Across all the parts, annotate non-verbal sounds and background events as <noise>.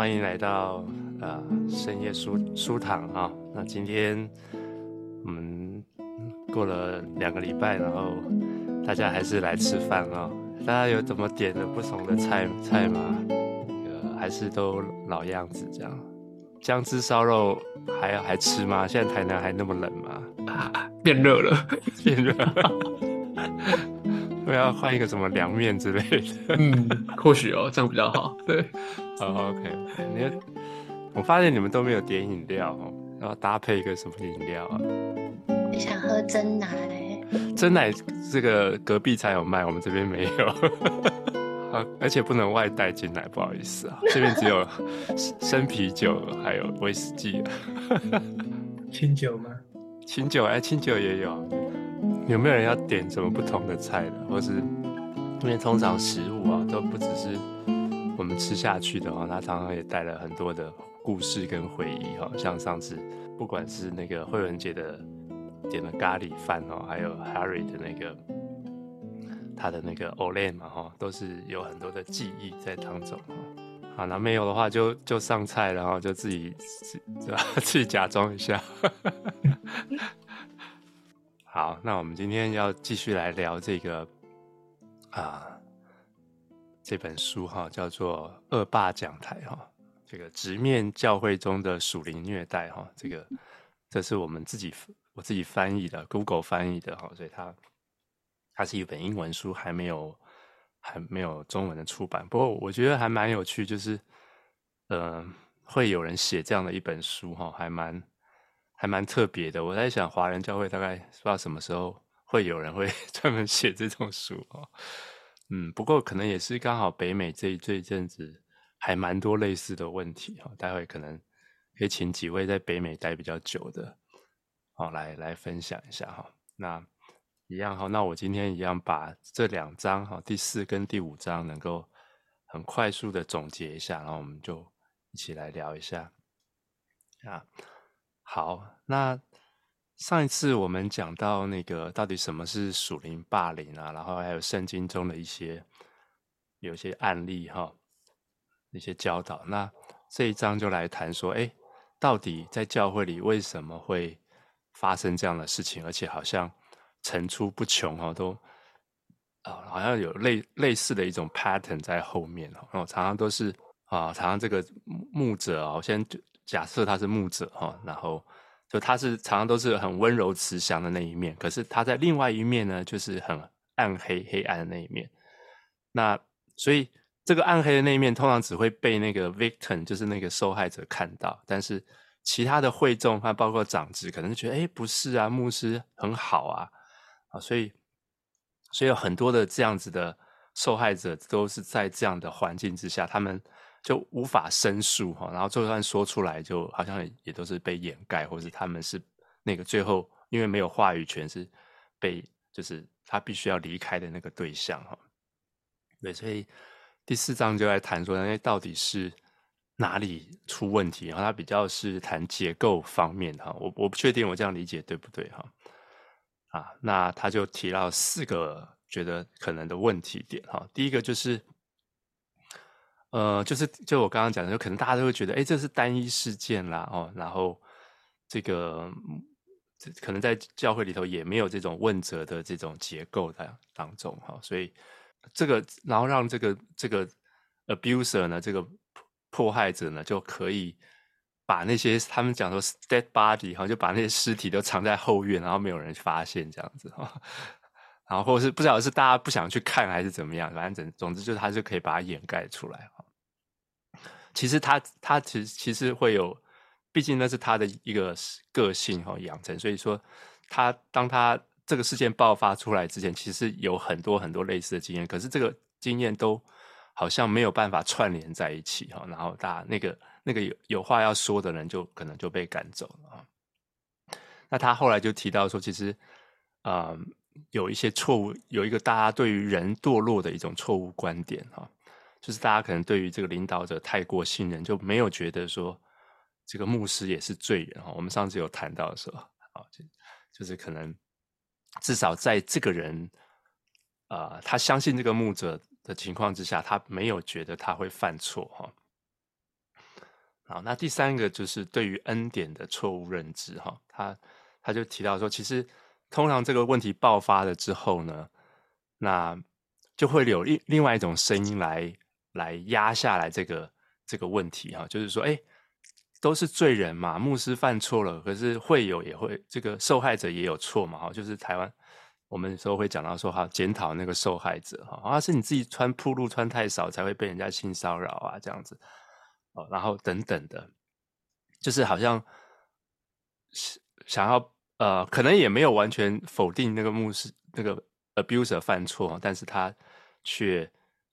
欢迎来到呃深夜书书堂啊。那今天我们过了两个礼拜，然后大家还是来吃饭啊。大家有怎么点的不同的菜菜吗？那个还是都老样子这样。姜汁烧肉还还吃吗？现在台南还那么冷吗？啊，<laughs> 变热了，<laughs> 变热了。我 <laughs> 要换一个什么凉面之类的。嗯，或许哦，这样比较好。对，好、oh,，OK。你，我发现你们都没有点饮料哦，然后搭配一个什么饮料啊？你想喝真奶？真奶这个隔壁才有卖，我们这边没有。<laughs> 啊，而且不能外带进来，不好意思啊，这边只有生啤酒还有威士忌。清酒吗？清酒，哎，清酒也有。有没有人要点什么不同的菜的，或是因为通常食物啊都不只是我们吃下去的哦，它常常也带了很多的故事跟回忆哈。像上次不管是那个慧文姐的点的咖喱饭哦，还有 Harry 的那个。他的那个 Olay 嘛，哈，都是有很多的记忆在当中，哈。好，那没有的话就就上菜，然后就自己自 <laughs> 自己假装一下。<laughs> 好，那我们今天要继续来聊这个啊这本书哈，叫做《恶霸讲台》哈，这个直面教会中的属灵虐待哈，这个这是我们自己我自己翻译的，Google 翻译的哈，所以它。它是一本英文书，还没有还没有中文的出版。不过我觉得还蛮有趣，就是呃，会有人写这样的一本书哈，还蛮还蛮特别的。我在想，华人教会大概不知道什么时候会有人会 <laughs> 专门写这种书哦。嗯，不过可能也是刚好北美这这一阵子还蛮多类似的问题哈。待会可能可以请几位在北美待比较久的，好来来分享一下哈。那。一样哈，那我今天一样把这两章哈，第四跟第五章能够很快速的总结一下，然后我们就一起来聊一下啊。好，那上一次我们讲到那个到底什么是属灵霸凌啊，然后还有圣经中的一些有些案例哈，一些教导。那这一章就来谈说，哎，到底在教会里为什么会发生这样的事情，而且好像。层出不穷哈，都啊、哦，好像有类类似的一种 pattern 在后面哦。常常都是啊，常常这个牧者啊，我先假设他是牧者哈，然后就他是常常都是很温柔慈祥的那一面，可是他在另外一面呢，就是很暗黑黑暗的那一面。那所以这个暗黑的那一面，通常只会被那个 victim，就是那个受害者看到，但是其他的会众，他包括长子，可能觉得哎，不是啊，牧师很好啊。啊，所以，所以有很多的这样子的受害者都是在这样的环境之下，他们就无法申诉哈，然后就算说出来，就好像也都是被掩盖，或是他们是那个最后因为没有话语权，是被就是他必须要离开的那个对象哈。对，所以第四章就来谈说，那到底是哪里出问题？然后他比较是谈结构方面哈，我我不确定我这样理解对不对哈。啊，那他就提到四个觉得可能的问题点哈。第一个就是，呃，就是就我刚刚讲的，就可能大家都会觉得，哎，这是单一事件啦，哦，然后这个这可能在教会里头也没有这种问责的这种结构在当中哈，所以这个然后让这个这个 abuser 呢，这个迫害者呢就可以。把那些他们讲说 dead body 哈，就把那些尸体都藏在后院，然后没有人发现这样子哈，<laughs> 然后或者是不晓得是大家不想去看还是怎么样，反正总总之就是他就可以把它掩盖出来。其实他他其实其实会有，毕竟那是他的一个个性哈养成，所以说他当他这个事件爆发出来之前，其实有很多很多类似的经验，可是这个经验都好像没有办法串联在一起哈，然后大家那个。那个有有话要说的人，就可能就被赶走了啊。那他后来就提到说，其实啊、有一些错误，有一个大家对于人堕落的一种错误观点哈，就是大家可能对于这个领导者太过信任，就没有觉得说这个牧师也是罪人哈。我们上次有谈到的时候啊，就就是可能至少在这个人啊、呃，他相信这个牧者的情况之下，他没有觉得他会犯错哈。好，那第三个就是对于恩典的错误认知哈，他他就提到说，其实通常这个问题爆发了之后呢，那就会有另另外一种声音来来压下来这个这个问题哈，就是说，哎，都是罪人嘛，牧师犯错了，可是会有也会这个受害者也有错嘛哈，就是台湾我们有时候会讲到说，哈，检讨那个受害者哈，啊，是你自己穿铺路穿太少才会被人家性骚扰啊，这样子。哦，然后等等的，就是好像想要呃，可能也没有完全否定那个牧师那个 abuser 犯错，但是他却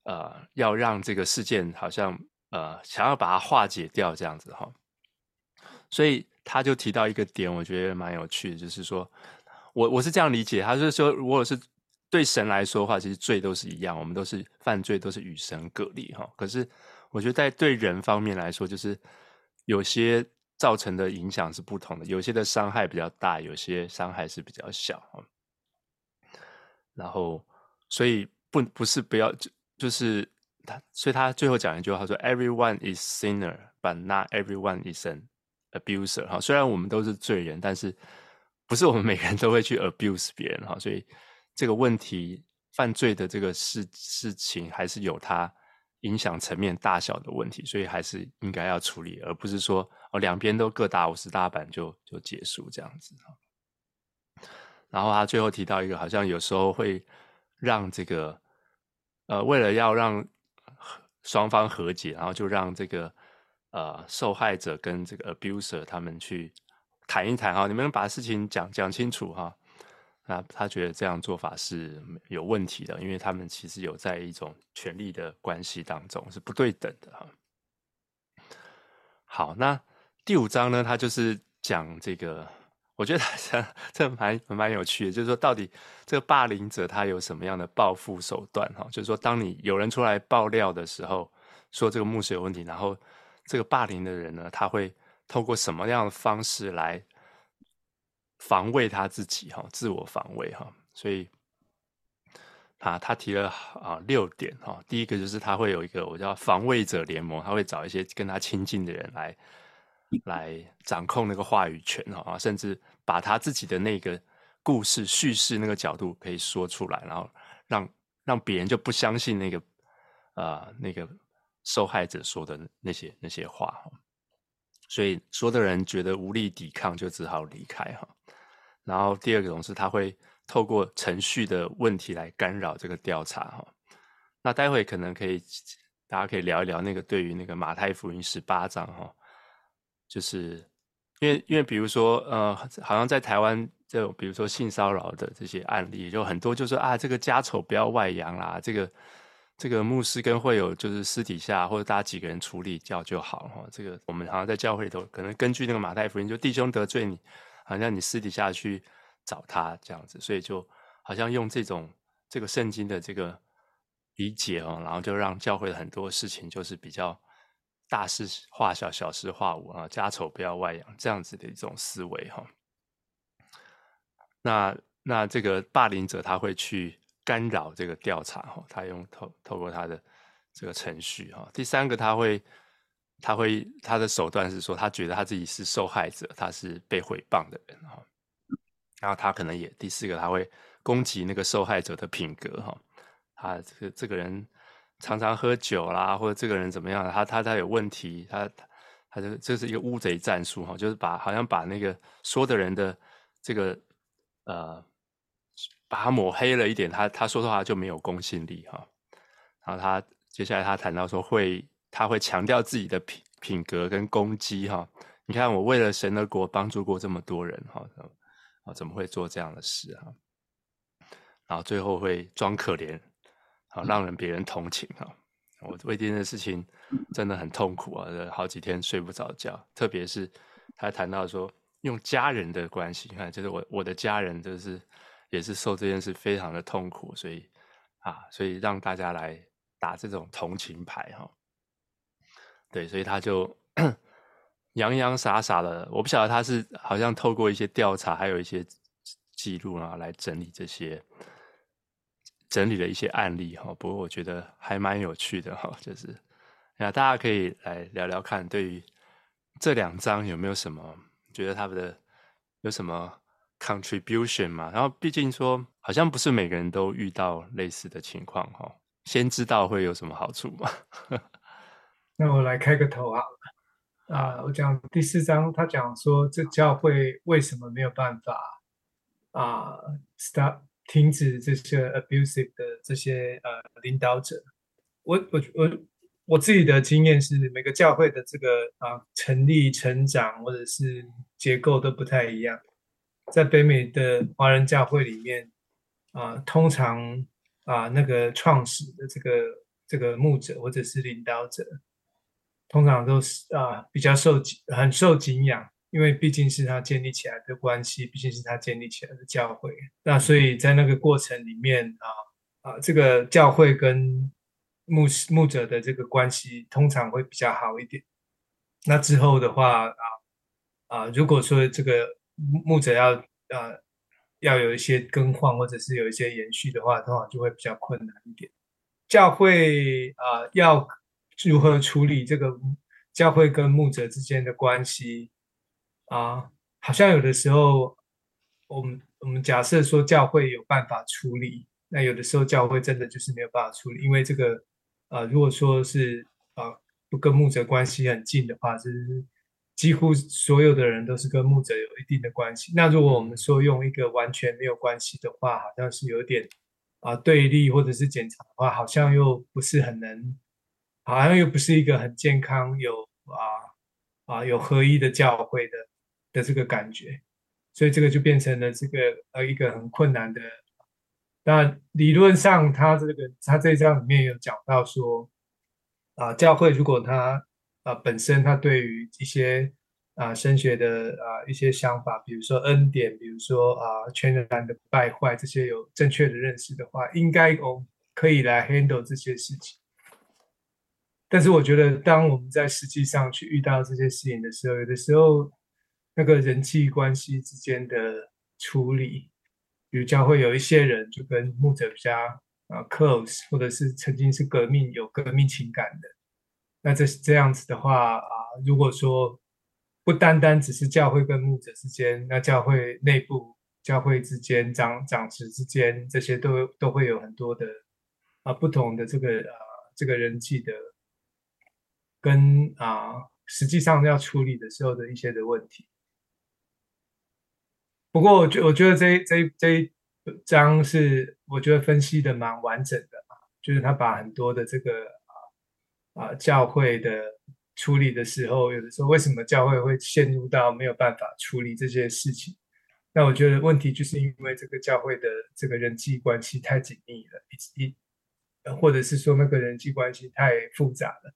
呃要让这个事件好像呃想要把它化解掉这样子哈，所以他就提到一个点，我觉得蛮有趣的，就是说我我是这样理解，他是说如果是对神来说的话，其实罪都是一样，我们都是犯罪，都是与神隔离哈，可是。我觉得在对人方面来说，就是有些造成的影响是不同的，有些的伤害比较大，有些伤害是比较小。然后，所以不不是不要就是他，所以他最后讲一句话，他说：“Everyone is sinner, but not everyone is an abuser。”哈，虽然我们都是罪人，但是不是我们每个人都会去 abuse 别人哈。所以这个问题犯罪的这个事事情还是有它。影响层面大小的问题，所以还是应该要处理，而不是说哦两边都各打五十大板就就结束这样子。然后他最后提到一个，好像有时候会让这个呃为了要让双方和解，然后就让这个呃受害者跟这个 abuser 他们去谈一谈哈，你们能把事情讲讲清楚哈。那他觉得这样做法是有问题的，因为他们其实有在一种权力的关系当中是不对等的哈。好，那第五章呢，他就是讲这个，我觉得这这 <laughs> 蛮蛮有趣的，就是说到底这个霸凌者他有什么样的报复手段哈？就是说，当你有人出来爆料的时候，说这个牧师有问题，然后这个霸凌的人呢，他会透过什么样的方式来？防卫他自己哈，自我防卫哈，所以啊，他提了啊六点哈。第一个就是他会有一个我叫防卫者联盟，他会找一些跟他亲近的人来来掌控那个话语权哈，甚至把他自己的那个故事叙事那个角度可以说出来，然后让让别人就不相信那个啊那个受害者说的那些那些话哈。所以说的人觉得无力抵抗，就只好离开哈。然后第二个种是他会透过程序的问题来干扰这个调查哈。那待会可能可以大家可以聊一聊那个对于那个马太福音十八章哈，就是因为因为比如说呃，好像在台湾这种比如说性骚扰的这些案例，就很多就说啊，这个家丑不要外扬啦，这个这个牧师跟会友就是私底下或者大家几个人处理掉就好哈。这个我们好像在教会里头可能根据那个马太福音，就弟兄得罪你。好像你私底下去找他这样子，所以就好像用这种这个圣经的这个理解哦，然后就让教会的很多事情就是比较大事化小，小事化无啊，家丑不要外扬这样子的一种思维哈。那那这个霸凌者他会去干扰这个调查哈，他用透透过他的这个程序哈。第三个他会。他会他的手段是说，他觉得他自己是受害者，他是被诽谤的人哈。然后他可能也第四个，他会攻击那个受害者的品格哈。他这个这个人常常喝酒啦，或者这个人怎么样，他他他有问题，他他这这是一个乌贼战术哈，就是把好像把那个说的人的这个呃，把他抹黑了一点，他他说的话就没有公信力哈。然后他接下来他谈到说会。他会强调自己的品品格跟攻击哈，你看我为了神的国帮助过这么多人哈，怎么会做这样的事啊？然后最后会装可怜，好让人别人同情哈。我为这件事情真的很痛苦啊，好几天睡不着觉。特别是他谈到说用家人的关系，你看就是我我的家人就是也是受这件事非常的痛苦，所以啊，所以让大家来打这种同情牌哈。对，所以他就洋洋洒洒的，我不晓得他是好像透过一些调查，还有一些记录啊，来整理这些，整理了一些案例哈。不过我觉得还蛮有趣的哈，就是那，大家可以来聊聊看，对于这两章有没有什么觉得他们的有什么 contribution 嘛？然后毕竟说好像不是每个人都遇到类似的情况哈，先知道会有什么好处嘛？<laughs> 那我来开个头好了。啊，我讲第四章，他讲说这教会为什么没有办法啊，stop 停止这些 abusive 的这些呃领导者。我我我我自己的经验是，每个教会的这个啊成立、成长或者是结构都不太一样。在北美的华人教会里面啊，通常啊那个创始的这个这个牧者或者是领导者。通常都是啊，比较受很受敬仰，因为毕竟是他建立起来的关系，毕竟是他建立起来的教会。那所以在那个过程里面啊啊，这个教会跟牧牧者的这个关系通常会比较好一点。那之后的话啊啊，如果说这个牧者要啊要有一些更换或者是有一些延续的话，通常就会比较困难一点。教会啊要。如何处理这个教会跟牧者之间的关系啊？好像有的时候，我们我们假设说教会有办法处理，那有的时候教会真的就是没有办法处理，因为这个呃，如果说是啊不跟牧者关系很近的话，就是几乎所有的人都是跟牧者有一定的关系。那如果我们说用一个完全没有关系的话，好像是有点啊对立或者是检查的话，好像又不是很能。好像又不是一个很健康、有啊啊有合一的教会的的这个感觉，所以这个就变成了这个呃一个很困难的。那理论上，他这个他这一章里面有讲到说，啊教会如果他啊本身他对于一些啊神学的啊一些想法，比如说恩典，比如说啊全然的败坏这些有正确的认识的话，应该哦可以来 handle 这些事情。但是我觉得，当我们在实际上去遇到这些事情的时候，有的时候那个人际关系之间的处理，比如教会有一些人就跟牧者比较啊 close，或者是曾经是革命有革命情感的，那这这样子的话啊，如果说不单单只是教会跟牧者之间，那教会内部、教会之间、长长子之间，这些都都会有很多的啊不同的这个啊这个人际的。跟啊，实际上要处理的时候的一些的问题。不过，我觉我觉得这这这一章是我觉得分析的蛮完整的，就是他把很多的这个啊啊教会的处理的时候，有的时候为什么教会会陷入到没有办法处理这些事情？那我觉得问题就是因为这个教会的这个人际关系太紧密了，一一或者是说那个人际关系太复杂了。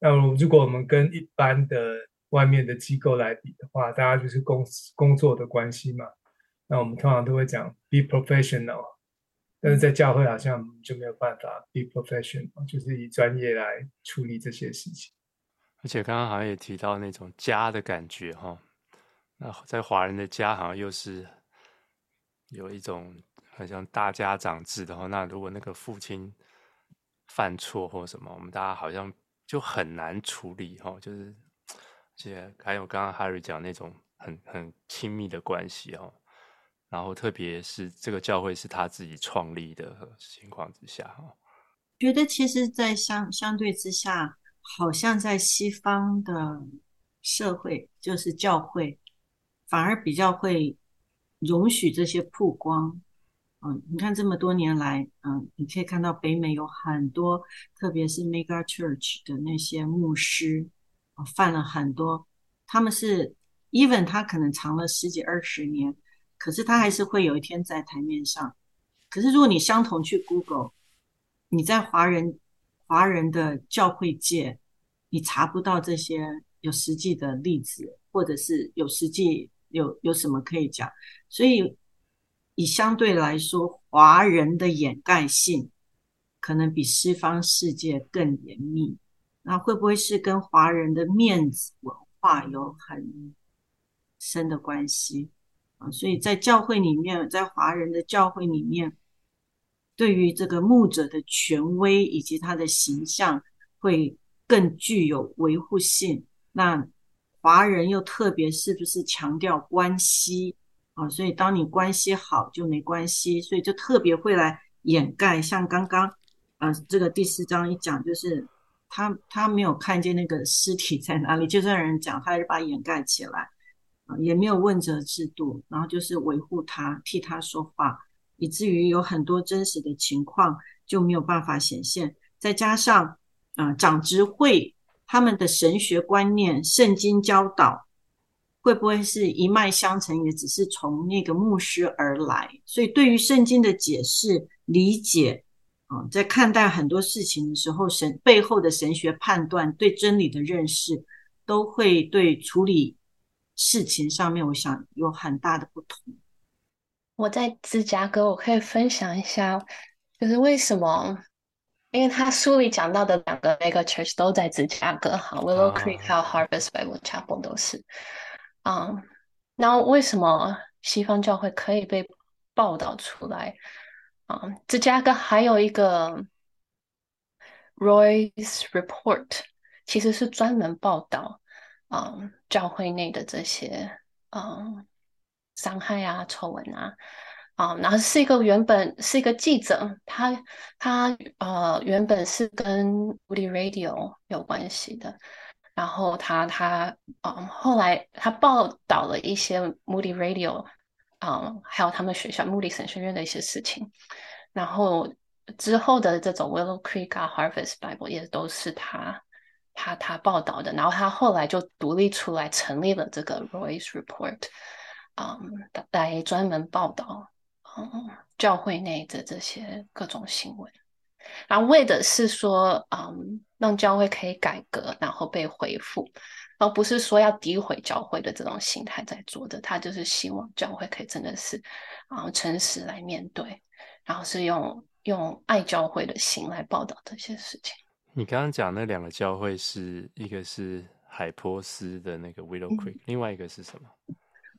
那如果我们跟一般的外面的机构来比的话，大家就是工工作的关系嘛。那我们通常都会讲 be professional，但是在教会好像就没有办法 be professional，就是以专业来处理这些事情。而且刚刚好像也提到那种家的感觉哈，那在华人的家好像又是有一种很像大家长制的话，那如果那个父亲犯错或什么，我们大家好像。就很难处理哈，就是，且还有刚刚 Harry 讲那种很很亲密的关系哦，然后特别是这个教会是他自己创立的情况之下哈，觉得其实，在相相对之下，好像在西方的社会，就是教会，反而比较会容许这些曝光。嗯，你看这么多年来，嗯，你可以看到北美有很多，特别是 Mega Church 的那些牧师，犯了很多。他们是 even 他可能藏了十几二十年，可是他还是会有一天在台面上。可是如果你相同去 Google，你在华人华人的教会界，你查不到这些有实际的例子，或者是有实际有有什么可以讲，所以。以相对来说，华人的掩盖性可能比西方世界更严密。那会不会是跟华人的面子文化有很深的关系啊？所以在教会里面，在华人的教会里面，对于这个牧者的权威以及他的形象会更具有维护性。那华人又特别是不是强调关系啊？所以当你关系好就没关系，所以就特别会来掩盖。像刚刚呃，这个第四章一讲，就是他他没有看见那个尸体在哪里，就算有人讲，他还是把掩盖起来啊，也没有问责制度，然后就是维护他，替他说话，以至于有很多真实的情况就没有办法显现。再加上啊、长执会。他们的神学观念、圣经教导会不会是一脉相承？也只是从那个牧师而来。所以，对于圣经的解释、理解啊，在看待很多事情的时候，神背后的神学判断、对真理的认识，都会对处理事情上面，我想有很大的不同。我在芝加哥，我可以分享一下，就是为什么。因为他书里讲到的两个 mega church 都在芝加哥，哈，Willow Creek 还有 Harvest Bible Chapel 都是。啊、um，那为什么西方教会可以被报道出来？啊、芝加哥还有一个 Roy's Report，其实是专门报道啊、教会内的这些啊、伤害啊、丑闻啊。啊，然后是一个原本是一个记者，他他呃原本是跟 Moody Radio 有关系的，然后他他嗯后来他报道了一些 Moody Radio 嗯还有他们学校 Moody 神学院的一些事情，然后之后的这种 Willow Creek Harvest Bible 也都是他他他报道的，然后他后来就独立出来成立了这个 Roy's Report，嗯来专门报道。嗯，教会内的这些各种新闻，然后为的是说，嗯，让教会可以改革，然后被恢复，而不是说要诋毁教会的这种心态在做的。他就是希望教会可以真的是，啊、嗯，诚实来面对，然后是用用爱教会的心来报道这些事情。你刚刚讲那两个教会是一个是海波斯的那个 Willow Creek，、嗯、另外一个是什么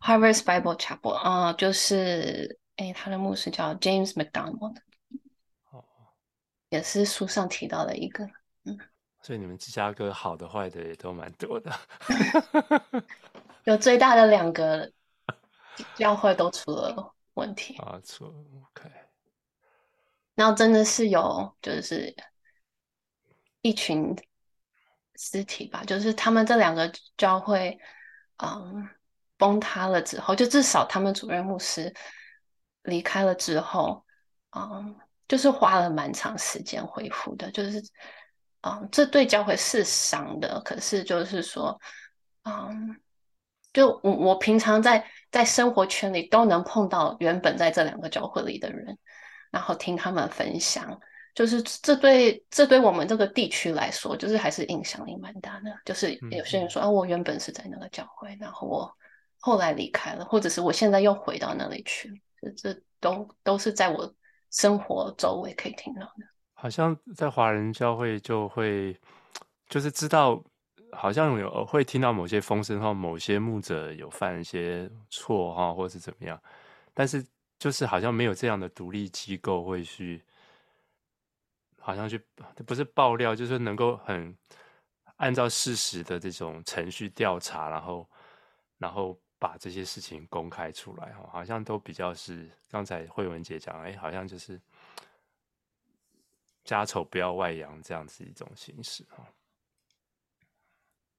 ？Harvest Bible Chapel 啊、嗯，就是。哎，他的牧师叫 James McDonald，哦，也是书上提到的一个，嗯，所以你们芝加哥好的坏的也都蛮多的，<laughs> 有最大的两个教会都出了问题啊，出 OK，然后真的是有就是一群尸体吧，就是他们这两个教会，嗯，崩塌了之后，就至少他们主任牧师。离开了之后，嗯，就是花了蛮长时间恢复的，就是，嗯，这对教会是伤的。可是就是说，嗯，就我我平常在在生活圈里都能碰到原本在这两个教会里的人，然后听他们分享，就是这对这对我们这个地区来说，就是还是影响力蛮大的。就是有些人说，啊，我原本是在那个教会，然后我后来离开了，或者是我现在又回到那里去了。这这都都是在我生活周围可以听到的。好像在华人教会就会，就是知道，好像有会听到某些风声或某些牧者有犯一些错哈，或是怎么样。但是就是好像没有这样的独立机构会去，好像去不是爆料，就是能够很按照事实的这种程序调查，然后然后。把这些事情公开出来，哈，好像都比较是刚才慧文姐讲，哎，好像就是家丑不要外扬这样子一种形式，哈。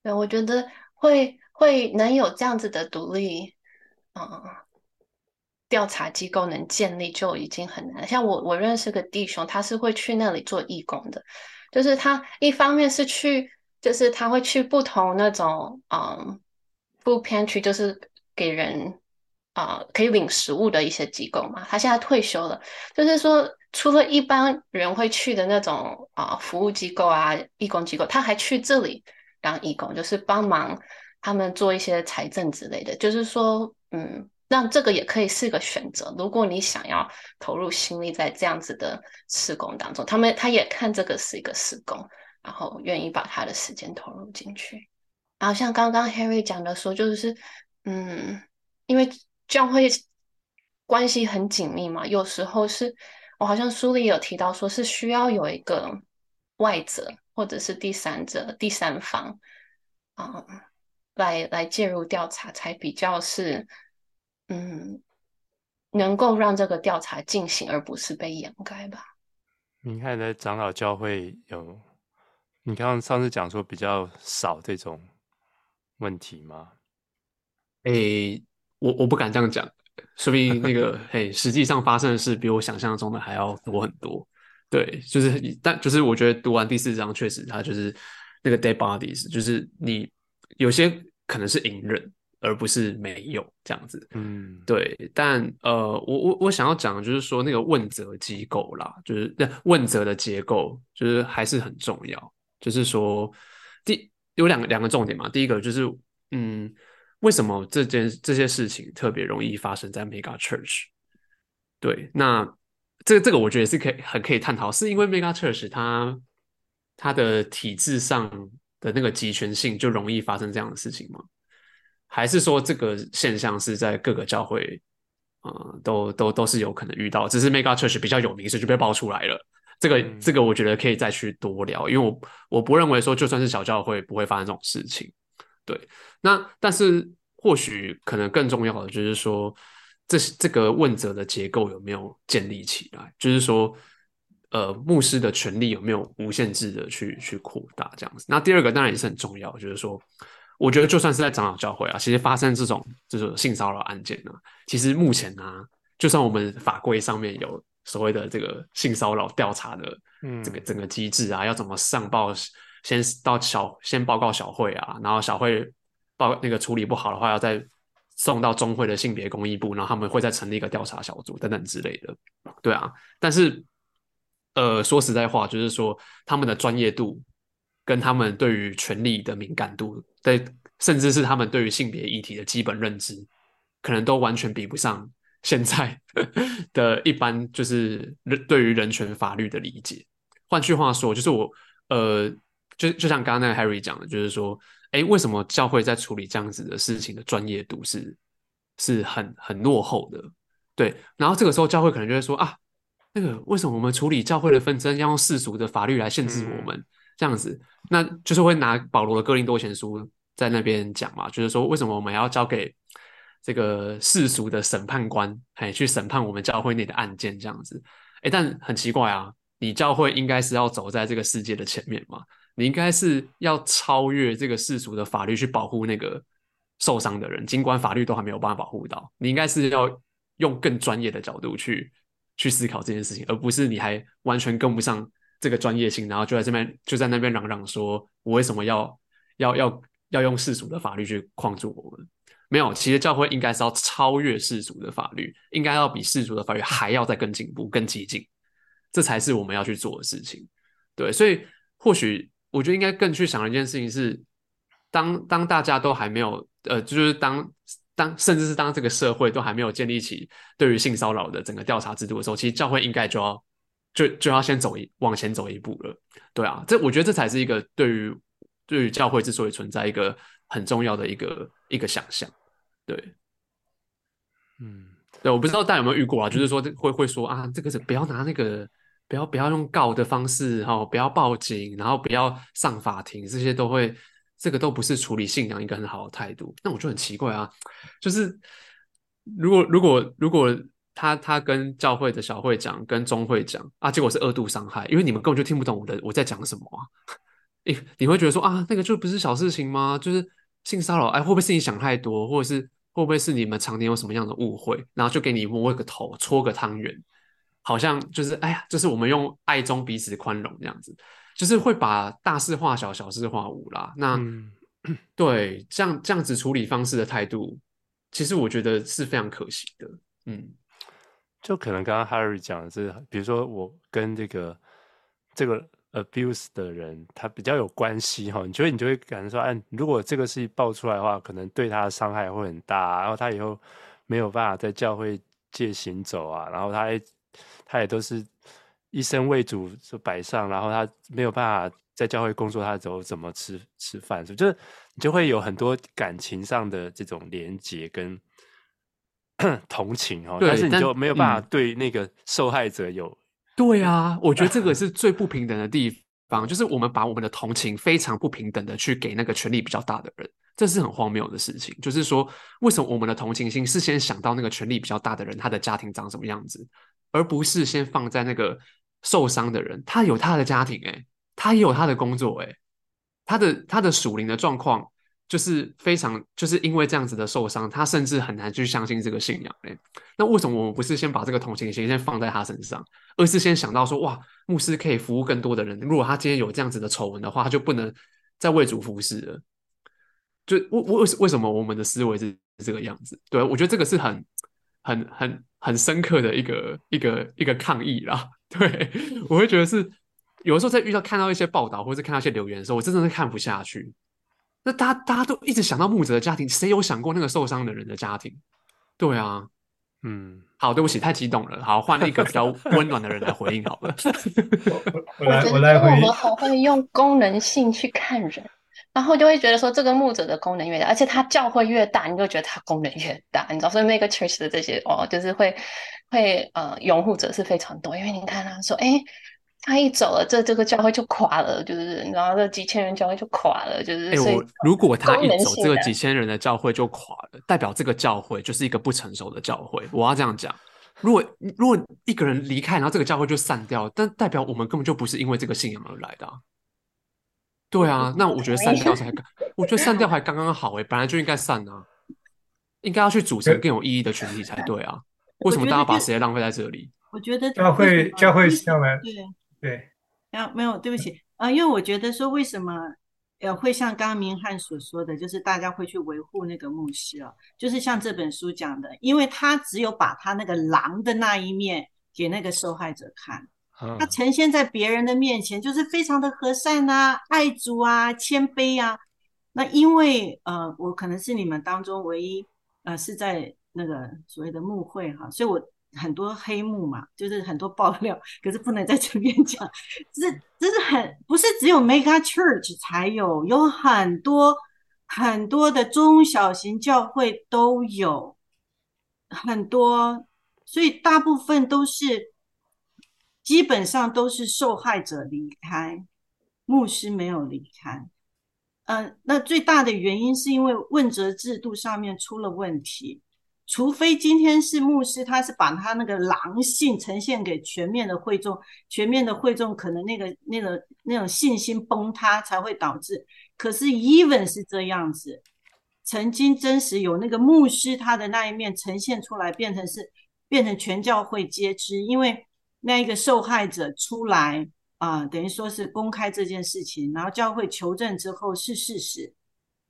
对，我觉得会会能有这样子的独立，嗯，调查机构能建立就已经很难。像我，我认识个弟兄，他是会去那里做义工的，就是他一方面是去，就是他会去不同那种，嗯不偏区就是。给人啊、可以领食物的一些机构嘛，他现在退休了。就是说，除了一般人会去的那种啊、服务机构啊、义工机构，他还去这里当义工，就是帮忙他们做一些财政之类的。就是说，嗯，让这个也可以是一个选择。如果你想要投入心力在这样子的事工当中，他们他也看这个是一个事工，然后愿意把他的时间投入进去。然后像刚刚 Harry 讲的说，就是。嗯，因为教会关系很紧密嘛，有时候是我好像书里有提到，说是需要有一个外者或者是第三者、第三方啊、嗯，来来介入调查，才比较是嗯，能够让这个调查进行，而不是被掩盖吧。你看，在长老教会有，你刚刚上次讲说比较少这种问题吗？诶、欸，我我不敢这样讲，说不定那个嘿，实际上发生的事比我想象中的还要多很多。对，就是，但就是我觉得读完第四章，确实它就是那个 dead bodies，就是你有些可能是隐忍，而不是没有这样子。嗯，对。但呃，我我我想要讲的就是说那个问责机构啦，就是那问责的结构，就是还是很重要。就是说，第有两个两个重点嘛，第一个就是嗯。为什么这件这些事情特别容易发生在 Mega Church？对，那这这个我觉得也是可以很可以探讨，是因为 Mega Church 它它的体制上的那个集权性就容易发生这样的事情吗？还是说这个现象是在各个教会啊、呃、都都都是有可能遇到，只是 Mega Church 比较有名，所以就被爆出来了。这个这个我觉得可以再去多聊，因为我我不认为说就算是小教会不会发生这种事情。对，那但是或许可能更重要的就是说，这这个问责的结构有没有建立起来？就是说，呃，牧师的权利有没有无限制的去去扩大这样子？那第二个当然也是很重要，就是说，我觉得就算是在长老教会啊，其实发生这种就是性骚扰案件呢、啊，其实目前呢、啊，就算我们法规上面有所谓的这个性骚扰调查的这个整个机制啊，嗯、要怎么上报？先到小先报告小会啊，然后小会报那个处理不好的话，要再送到中会的性别公益部，然后他们会再成立一个调查小组等等之类的。对啊，但是呃，说实在话，就是说他们的专业度跟他们对于权力的敏感度，对，甚至是他们对于性别议题的基本认知，可能都完全比不上现在的一般就是人对于人权法律的理解。换句话说，就是我呃。就就像刚刚那个 Harry 讲的，就是说，哎，为什么教会在处理这样子的事情的专业度是是很很落后的？对，然后这个时候教会可能就会说啊，那个为什么我们处理教会的纷争要用世俗的法律来限制我们？这样子，那就是会拿保罗的哥林多前书在那边讲嘛，就是说为什么我们要交给这个世俗的审判官，哎，去审判我们教会内的案件这样子？哎，但很奇怪啊，你教会应该是要走在这个世界的前面嘛。你应该是要超越这个世俗的法律去保护那个受伤的人，尽管法律都还没有办法保护到。你应该是要用更专业的角度去去思考这件事情，而不是你还完全跟不上这个专业性，然后就在这边就在那边嚷嚷说：“我为什么要要要要用世俗的法律去框住我们？”没有，其实教会应该是要超越世俗的法律，应该要比世俗的法律还要再更进步、更激进，这才是我们要去做的事情。对，所以或许。我觉得应该更去想的一件事情是，当当大家都还没有，呃，就是当当甚至是当这个社会都还没有建立起对于性骚扰的整个调查制度的时候，其实教会应该就要就就要先走一往前走一步了。对啊，这我觉得这才是一个对于对于教会之所以存在一个很重要的一个一个想象。对，嗯，对，我不知道大家有没有遇过啊，就是说会会说啊，这个是不要拿那个。不要不要用告的方式哈，不要报警，然后不要上法庭，这些都会，这个都不是处理信仰一个很好的态度。那我就很奇怪啊，就是如果如果如果他他跟教会的小会讲，跟中会讲啊，结果是二度伤害，因为你们根本就听不懂我的我在讲什么啊。你你会觉得说啊，那个就不是小事情吗？就是性骚扰，哎，会不会是你想太多，或者是会不会是你们常年有什么样的误会，然后就给你摸个头，搓个汤圆。好像就是哎呀，就是我们用爱中彼此宽容这样子，就是会把大事化小，小事化无啦。那、<clears throat> 嗯、对这样这样子处理方式的态度，其实我觉得是非常可惜的。嗯，就可能刚刚 Harry 讲的是，比如说我跟这个这个 abuse 的人，他比较有关系哈，你觉得你就会感觉说，哎，如果这个事情爆出来的话，可能对他的伤害会很大，然后他以后没有办法在教会界行走啊，然后他还。他也都是一生为主就摆上，然后他没有办法在教会工作，他走怎么吃吃饭？就是你就会有很多感情上的这种连结跟 <coughs> 同情哦，但是你就没有办法对那个受害者有。对啊，我觉得这个是最不平等的地方，就是我们把我们的同情非常不平等的去给那个权力比较大的人，这是很荒谬的事情。就是说，为什么我们的同情心是先想到那个权力比较大的人，他的家庭长什么样子，而不是先放在那个受伤的人，他有他的家庭，诶，他也有他的工作，诶，他的他的属灵的状况。就是非常，就是因为这样子的受伤，他甚至很难去相信这个信仰嘞。那为什么我们不是先把这个同情心先放在他身上，而是先想到说，哇，牧师可以服务更多的人。如果他今天有这样子的丑闻的话，他就不能再为主服侍了。就为为为什么我们的思维是这个样子？对，我觉得这个是很很很很深刻的一个一个一个抗议啦。<laughs> 对，我会觉得是有的时候在遇到看到一些报道或者看到一些留言的时候，我真的是看不下去。那大家大家都一直想到牧者的家庭，谁有想过那个受伤的人的家庭？对啊，嗯，好，对不起，太激动了。好，换一个比较 <laughs> 温暖的人来回应好了。<laughs> 我来，我来回应。我们好会用功能性去看人，然后就会觉得说，这个牧者的功能越大，而且他教会越大，你就觉得他功能越大。你知道，所以 mega church 的这些哦，就是会会呃拥护者是非常多，因为你看他说，哎。他一走了，这这个教会就垮了，就是然后这几千人教会就垮了，就是。所以如果他一走，这个几千人的教会就垮了，代表这个教会就是一个不成熟的教会。我要这样讲，如果如果一个人离开，然后这个教会就散掉，但代表我们根本就不是因为这个信仰而来的啊。对啊，那我觉得散掉才刚，我觉得散掉还刚刚好诶，本来就应该散啊，应该要去组成更有意义的群体才对啊。为什么大家把时间浪费在这里？我觉得教会教会上来对。对，啊，没有，对不起啊、呃，因为我觉得说，为什么呃会像刚刚明翰所说的，就是大家会去维护那个牧师哦，就是像这本书讲的，因为他只有把他那个狼的那一面给那个受害者看，他呈现在别人的面前，就是非常的和善啊，爱主啊，谦卑啊。那因为呃，我可能是你们当中唯一呃是在那个所谓的牧会哈，所以我。很多黑幕嘛，就是很多爆料，可是不能在这边讲。这这是很不是只有 Mega Church 才有，有很多很多的中小型教会都有很多，所以大部分都是基本上都是受害者离开，牧师没有离开。嗯、那最大的原因是因为问责制度上面出了问题。除非今天是牧师，他是把他那个狼性呈现给全面的会众，全面的会众可能那个那个那种信心崩塌才会导致。可是 even 是这样子，曾经真实有那个牧师他的那一面呈现出来，变成是变成全教会皆知，因为那一个受害者出来啊、等于说是公开这件事情，然后教会求证之后是事实。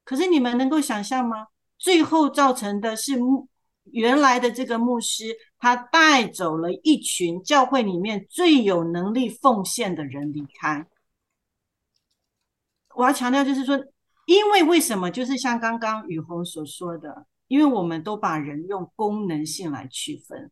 可是你们能够想象吗？最后造成的是牧。原来的这个牧师，他带走了一群教会里面最有能力奉献的人离开。我要强调，就是说，因为为什么？就是像刚刚雨虹所说的，因为我们都把人用功能性来区分，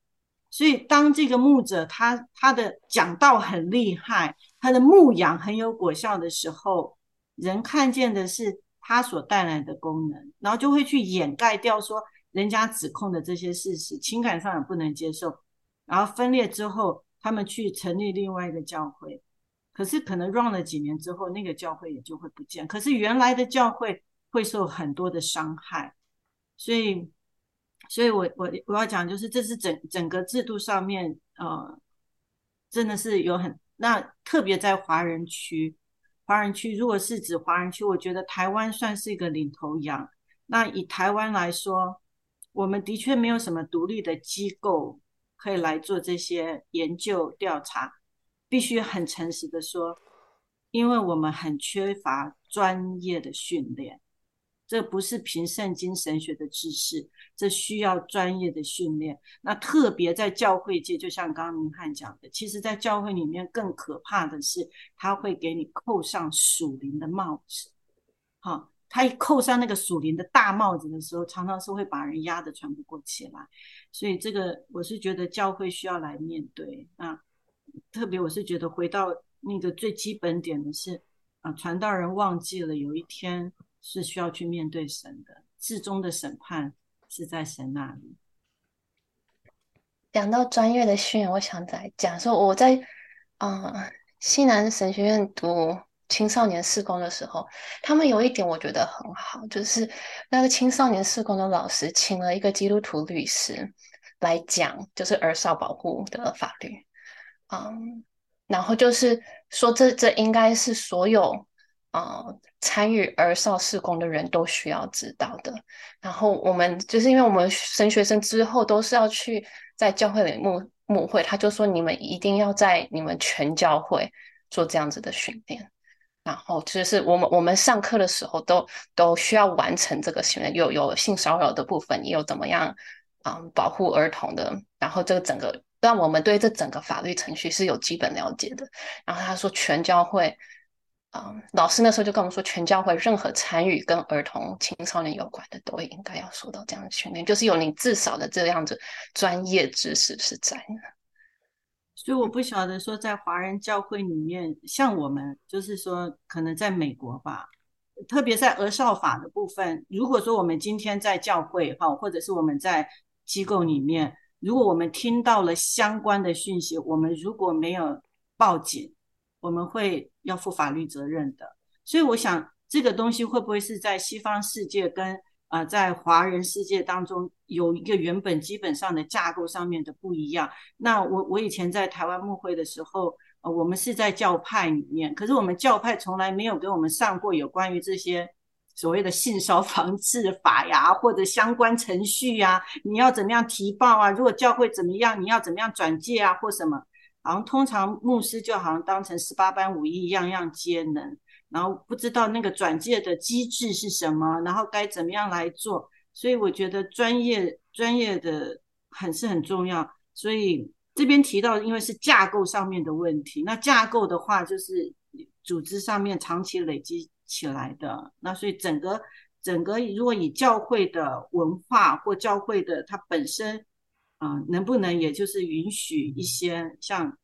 所以当这个牧者他他的讲道很厉害，他的牧养很有果效的时候，人看见的是他所带来的功能，然后就会去掩盖掉说。人家指控的这些事实，情感上也不能接受，然后分裂之后，他们去成立另外一个教会，可是可能 run 了几年之后，那个教会也就会不见，可是原来的教会会受很多的伤害，所以，所以我我我要讲就是，这是整整个制度上面，呃，真的是有很，那特别在华人区，华人区如果是指华人区，我觉得台湾算是一个领头羊，那以台湾来说。我们的确没有什么独立的机构可以来做这些研究调查，必须很诚实的说，因为我们很缺乏专业的训练，这不是凭圣经神学的知识，这需要专业的训练。那特别在教会界，就像刚刚明翰讲的，其实在教会里面更可怕的是，他会给你扣上属灵的帽子，好。他一扣上那个属灵的大帽子的时候，常常是会把人压得喘不过气来。所以这个我是觉得教会需要来面对啊。特别我是觉得回到那个最基本点的是啊，传道人忘记了有一天是需要去面对神的，至终的审判是在神那里。讲到专业的训练，我想再讲说我在啊西南神学院读青少年事工的时候，他们有一点我觉得很好，就是那个青少年事工的老师请了一个基督徒律师来讲，就是儿少保护的法律，嗯，然后就是说这这应该是所有啊、参与儿少事工的人都需要知道的。然后我们就是因为我们神学生之后都是要去在教会里牧牧会，他就说你们一定要在你们全教会做这样子的训练。然后就是我们我们上课的时候都都需要完成这个训练，有有性骚扰的部分，也有怎么样啊、嗯、保护儿童的。然后这个整个让我们对这整个法律程序是有基本了解的。然后他说全教会，嗯，老师那时候就跟我们说，全教会任何参与跟儿童青少年有关的，都应该要受到这样的训练，就是有你至少的这样子专业知识是在的。所以我不晓得说，在华人教会里面，像我们，就是说，可能在美国吧，特别在俄少法的部分，如果说我们今天在教会哈，或者是我们在机构里面，如果我们听到了相关的讯息，我们如果没有报警，我们会要负法律责任的。所以我想，这个东西会不会是在西方世界跟、呃，在华人世界当中有一个原本基本上的架构上面的不一样。那我我以前在台湾牧会的时候，我们是在教派里面，可是我们教派从来没有给我们上过有关于这些所谓的性骚防治法呀，或者相关程序呀，你要怎么样提报啊？如果教会怎么样，你要怎么样转介啊，或什么？好像通常牧师就好像当成十八般武艺，样样皆能。然后不知道那个转介的机制是什么，然后该怎么样来做，所以我觉得专业专业的很是很重要。所以这边提到，因为是架构上面的问题，那架构的话就是组织上面长期累积起来的，那所以整个整个如果以教会的文化或教会的它本身，啊、能不能也就是允许一些像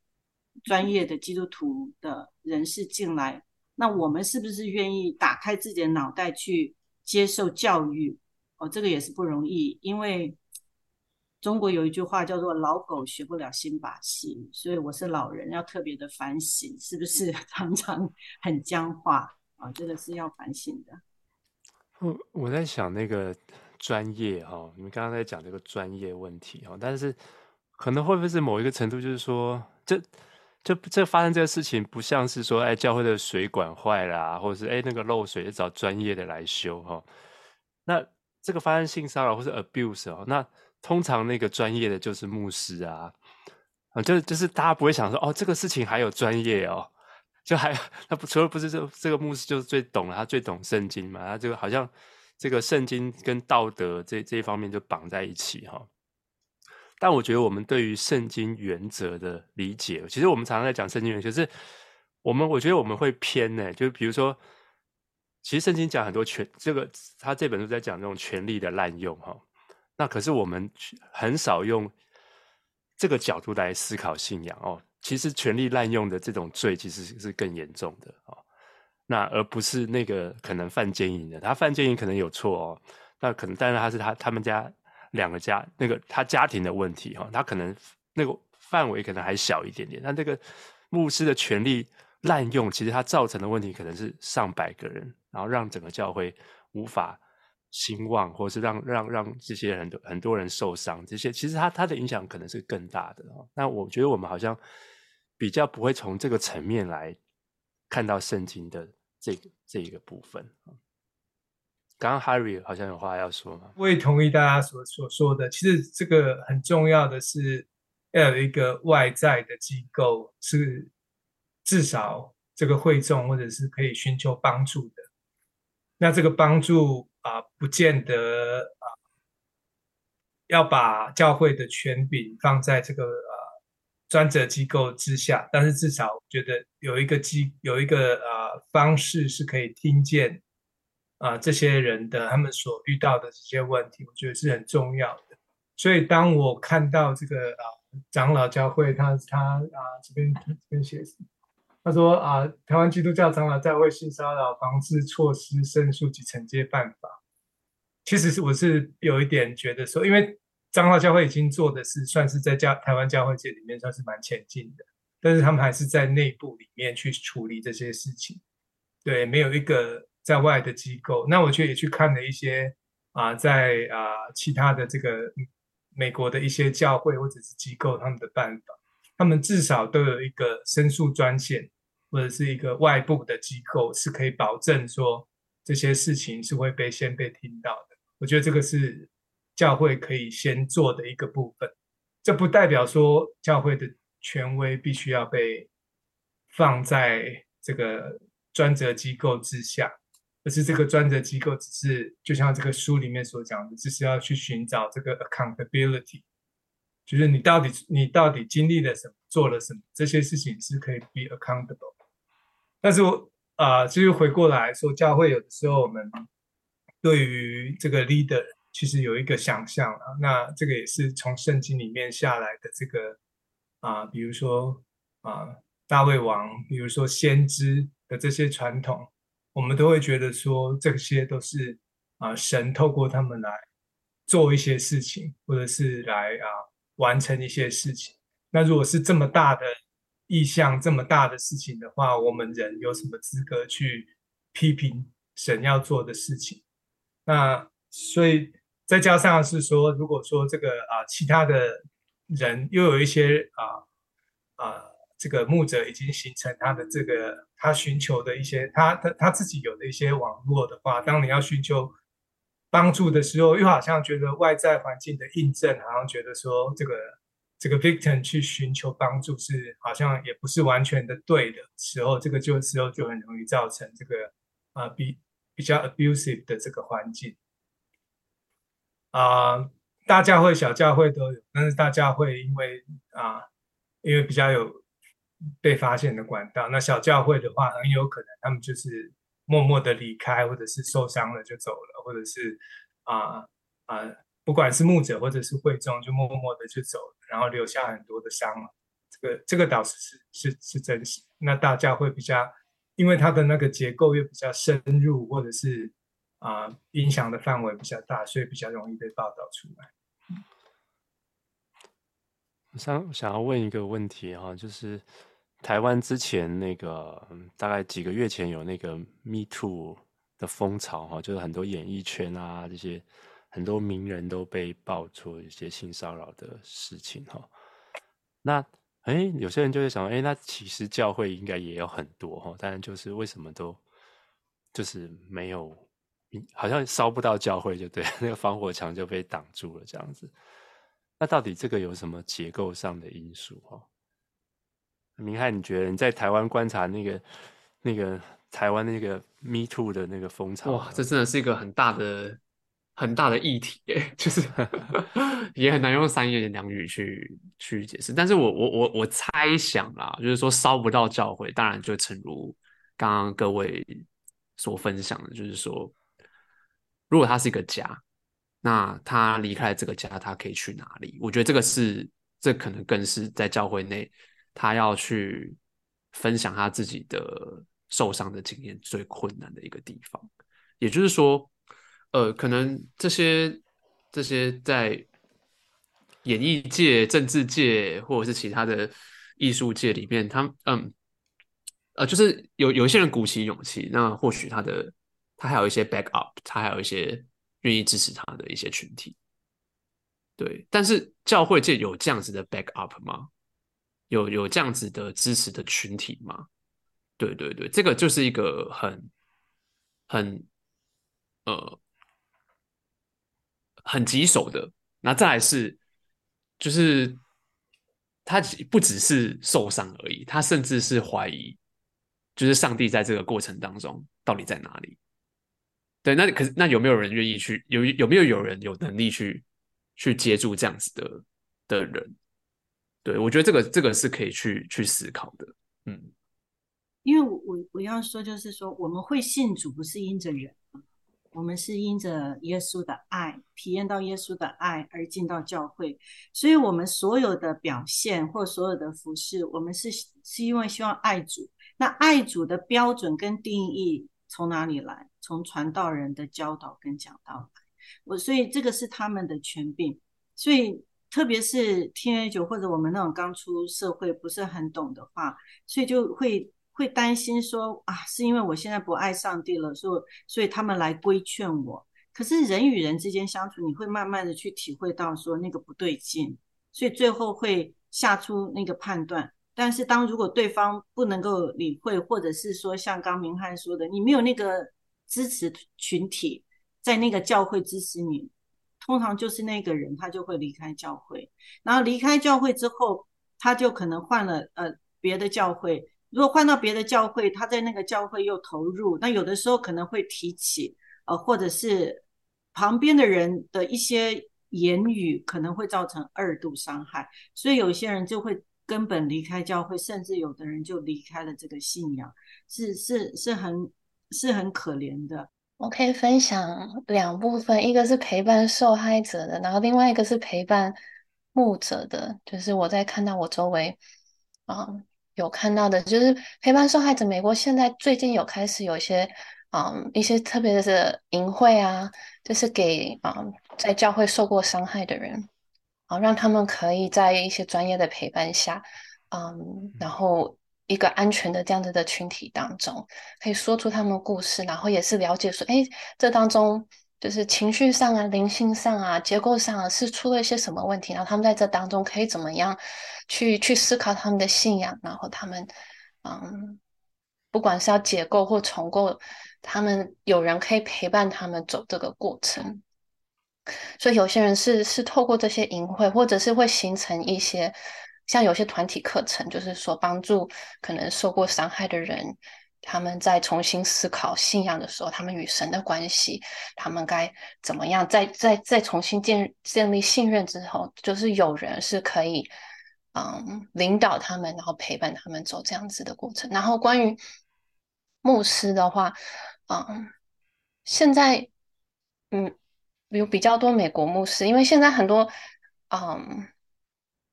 专业的基督徒的人士进来？那我们是不是愿意打开自己的脑袋去接受教育？哦，这个也是不容易，因为中国有一句话叫做“老狗学不了新把戏”，所以我是老人，要特别的反省，是不是 <laughs> 常常很僵化啊？这个是要反省的。我我在想那个专业哈，你们刚刚在讲这个专业问题哈，但是可能会不会是某一个程度，就是说这。这这发生这个事情，不像是说，哎，教会的水管坏了啊，或者是哎那个漏水，找专业的来修哈、哦。那这个发生性骚扰或是 abuse 哦，那通常那个专业的就是牧师啊，啊，就就是大家不会想说，哦，这个事情还有专业哦，就还他不除了不是这这个牧师就是最懂了，他最懂圣经嘛，他这个好像这个圣经跟道德这这一方面就绑在一起哈、哦。但我觉得我们对于圣经原则的理解，其实我们常常在讲圣经原则，是我们我觉得我们会偏呢，就比如说，其实圣经讲很多权，这个他这本书在讲这种权力的滥用哈，那可是我们很少用这个角度来思考信仰哦。其实权力滥用的这种罪其实是更严重的哦，那而不是那个可能犯奸淫的，他犯奸淫可能有错哦，那可能但是他是他他们家。两个家那个他家庭的问题哈，他可能那个范围可能还小一点点。那这个牧师的权力滥用，其实他造成的问题可能是上百个人，然后让整个教会无法兴旺，或是让让让这些很多很多人受伤。这些其实他他的影响可能是更大的。那我觉得我们好像比较不会从这个层面来看到圣经的这个这一个部分。刚刚 Harry 好像有话要说吗？我也同意大家所所说的。其实这个很重要的是要有一个外在的机构，是至少这个会众或者是可以寻求帮助的。那这个帮助啊、不见得啊、要把教会的权柄放在这个呃专责机构之下，但是至少觉得有一个机有一个呃方式是可以听见。啊，这些人的他们所遇到的这些问题，我觉得是很重要的。所以当我看到这个啊长老教会他，他啊这边这边写，他说啊，台湾基督教长老教会性骚扰防治措施申诉及惩戒办法，其实是我是有一点觉得说，因为长老教会已经做的是算是在教台湾教会界里面算是蛮前进的，但是他们还是在内部里面去处理这些事情。对，没有一个在外的机构。那我却也去看了一些啊，在啊其他的这个美国的一些教会或者是机构，他们的办法，他们至少都有一个申诉专线，或者是一个外部的机构，是可以保证说这些事情是会被先被听到的。我觉得这个是教会可以先做的一个部分。这不代表说教会的权威必须要被放在这个专责机构之下，而是这个专责机构只是就像这个书里面所讲的，只是要去寻找这个 accountability，就是你到底你到底经历了什么，做了什么，这些事情是可以 be accountable。但是我啊，其实回过来说，教会有的时候我们对于这个 leader。其实有一个想象啊，那这个也是从圣经里面下来的这个啊，比如说啊大卫王，比如说先知的这些传统，我们都会觉得说这些都是啊神透过他们来做一些事情，或者是来啊完成一些事情。那如果是这么大的意向，这么大的事情的话，我们人有什么资格去批评神要做的事情？那所以。再加上是说，如果说这个啊，其他的人又有一些啊啊，这个牧者已经形成他的这个他寻求的一些他他他自己有的一些网络的话，当你要寻求帮助的时候，又好像觉得外在环境的印证，好像觉得说这个这个 victim 去寻求帮助是好像也不是完全的对的时候，这个就时候就很容易造成这个啊比比较 abusive 的这个环境。啊、大教会、小教会都有，但是大教会因为啊、因为比较有被发现的管道，那小教会的话，很有可能他们就是默默的离开，或者是受伤了就走了，或者是啊啊、不管是牧者或者是会众，就默默的就走了，然后留下很多的伤。这个这个倒是是是是真实。那大教会比较，因为它的那个结构又比较深入，或者是。啊、影响的范围比较大，所以比较容易被报道出来。我想想要问一个问题哈，就是台湾之前那个大概几个月前有那个 Me Too 的风潮哈，就是很多演艺圈啊这些很多名人都被爆出一些性骚扰的事情哈。那哎，有些人就会想，哎，那其实教会应该也有很多哈，但就是为什么都就是没有？好像烧不到教会就对，那个防火墙就被挡住了这样子。那到底这个有什么结构上的因素？哈，明翰，你觉得你在台湾观察那个那个台湾那个 Me Too 的那个风潮？哇，这真的是一个很大的很大的议题耶，<laughs> 就是 <laughs> 也很难用三言两语去去解释。但是我我我我猜想啦，就是说烧不到教会，当然就诚如刚刚各位所分享的，就是说。如果他是一个家，那他离开这个家，他可以去哪里？我觉得这个是，这可能更是在教会内，他要去分享他自己的受伤的经验最困难的一个地方。也就是说，呃，可能这些这些在演艺界、政治界或者是其他的艺术界里面，他嗯呃，就是有有一些人鼓起勇气，那或许他的。他还有一些 back up，他还有一些愿意支持他的一些群体，对。但是教会界有这样子的 back up 吗？有有这样子的支持的群体吗？对对对，这个就是一个很很呃很棘手的。那再来是，就是他不只是受伤而已，他甚至是怀疑，就是上帝在这个过程当中到底在哪里？对，那可是那有没有人愿意去？有有没有有人有能力去去接住这样子的的人？对，我觉得这个这个是可以去去思考的。嗯，因为我我我要说就是说，我们会信主不是因着人，我们是因着耶稣的爱，体验到耶稣的爱而进到教会，所以我们所有的表现或所有的服饰，我们是是因为希望爱主。那爱主的标准跟定义从哪里来？从传道人的教导跟讲道来，我所以这个是他们的权柄，所以特别是 teenager 或者我们那种刚出社会不是很懂的话，所以就会会担心说啊，是因为我现在不爱上帝了，所以所以他们来规劝我。可是人与人之间相处，你会慢慢的去体会到说那个不对劲，所以最后会下出那个判断。但是当如果对方不能够理会，或者是说像刚明翰说的，你没有那个支持群体在那个教会支持你，通常就是那个人他就会离开教会，然后离开教会之后，他就可能换了呃别的教会。如果换到别的教会，他在那个教会又投入，那有的时候可能会提起呃，或者是。旁边的人的一些言语可能会造成二度伤害，所以有些人就会根本离开教会，甚至有的人就离开了这个信仰，是是是很是很可怜的。我可以分享两部分，一个是陪伴受害者的，然后另外一个是陪伴牧者的，就是我在看到我周围啊、有看到的，就是陪伴受害者。美国现在最近有开始有一些。嗯，一些特别的是淫秽啊，就是给嗯在教会受过伤害的人，啊，让他们可以在一些专业的陪伴下，嗯，然后一个安全的这样子的群体当中，可以说出他们故事，然后也是了解说，哎，这当中就是情绪上啊、灵性上啊、结构上啊是出了一些什么问题，然后他们在这当中可以怎么样去去思考他们的信仰，然后他们嗯。不管是要解构或重构，他们有人可以陪伴他们走这个过程。所以有些人是是透过这些营会，或者是会形成一些像有些团体课程，就是说帮助可能受过伤害的人，他们在重新思考信仰的时候，他们与神的关系，他们该怎么样，再再再重新建建立信任之后，就是有人是可以嗯领导他们，然后陪伴他们走这样子的过程。然后关于牧师的话，嗯，现在，嗯，有比较多美国牧师，因为现在很多，嗯，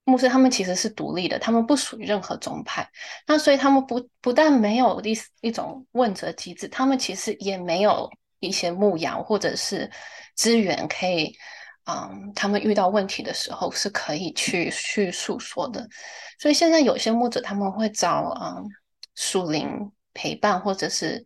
牧师他们其实是独立的，他们不属于任何宗派，那所以他们不不但没有一一种问责机制，他们其实也没有一些牧养或者是资源可以，嗯，他们遇到问题的时候是可以去去诉说的，所以现在有些牧者他们会找嗯属灵。陪伴或者是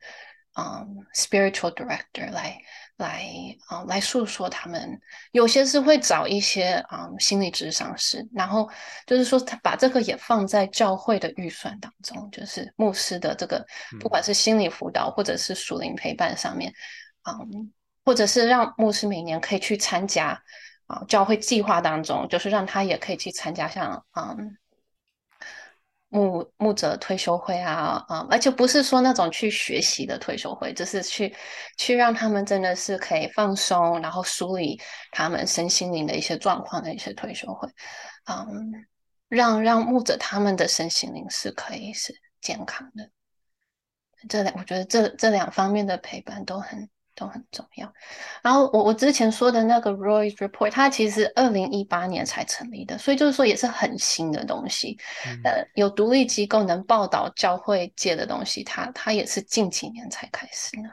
嗯，spiritual director 来来啊、嗯、来诉说他们，有些是会找一些啊心理咨商师，然后就是说他把这个也放在教会的预算当中，就是牧师的这个不管是心理辅导或者是属灵陪伴上面，嗯，或者是让牧师每年可以去参加啊、嗯、教会计划当中，就是让他也可以去参加像嗯。牧牧者退休会啊，啊、而且不是说那种去学习的退休会，就是去去让他们真的是可以放松，然后梳理他们身心灵的一些状况的一些退休会，嗯，让让牧者他们的身心灵是可以是健康的。这两，我觉得这这两方面的陪伴都很。都很重要。然后我我之前说的那个 Royce Report，它其实二零一八年才成立的，所以就是说也是很新的东西。嗯、呃，有独立机构能报道教会界的东西，它它也是近几年才开始呢。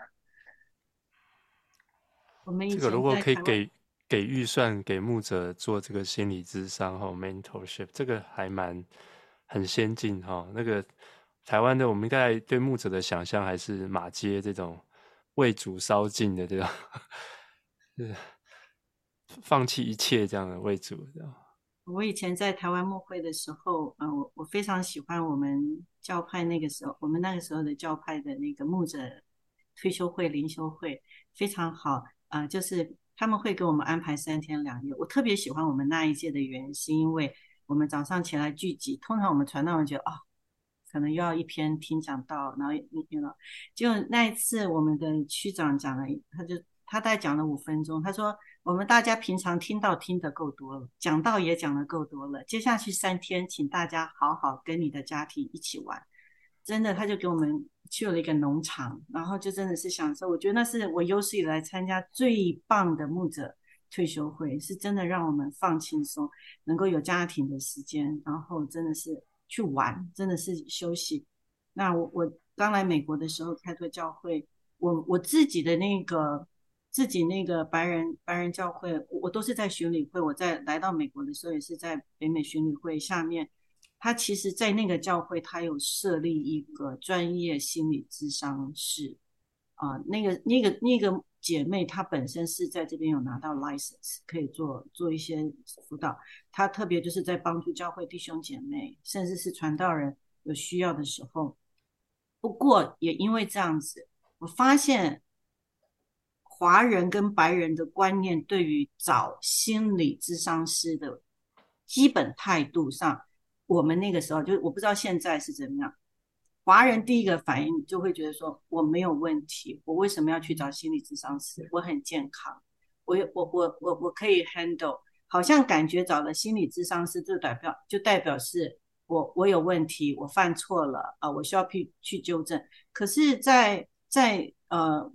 我们这个如果可以给给预算给牧者做这个心理咨商和 mentorship，这个还蛮很先进哈。那个台湾的我们应该对牧者的想象还是马街这种。为主烧尽的这种，是放弃一切这样的为主这样。我以前在台湾牧会的时候，嗯、我我非常喜欢我们教派那个时候，我们那个时候的教派的那个牧者退休会、灵修会非常好啊、就是他们会给我们安排三天两夜。我特别喜欢我们那一届的原因，是因为我们早上起来聚集，通常我们传道人觉得啊。哦可能又要一篇听讲道，然后你听了，就那一次我们的区长讲了，他就他大概讲了五分钟，他说我们大家平常听到听得够多了，讲道也讲得够多了，接下去三天，请大家好好跟你的家庭一起玩，真的，他就给我们去了一个农场，然后就真的是享受，我觉得那是我有史以来参加最棒的牧者退休会，是真的让我们放轻松，能够有家庭的时间，然后真的是。去玩真的是休息。那我我刚来美国的时候开拓教会，我我自己的那个自己那个白人白人教会，我都是在巡礼会。我在来到美国的时候也是在北美巡礼会下面，他其实在那个教会，他有设立一个专业心理咨商室啊、那个那个那个姐妹她本身是在这边有拿到 license，可以做做一些辅导。她特别就是在帮助教会弟兄姐妹，甚至是传道人有需要的时候。不过也因为这样子，我发现华人跟白人的观念对于找心理咨商师的基本态度上。我们那个时候就我不知道现在是怎么样，华人第一个反应就会觉得说，我没有问题，我为什么要去找心理咨商师？我很健康，我我我我我可以 handle，好像感觉找了心理咨商师就代表就代表是我我有问题，我犯错了啊，我需要去去纠正。可是在，在在呃，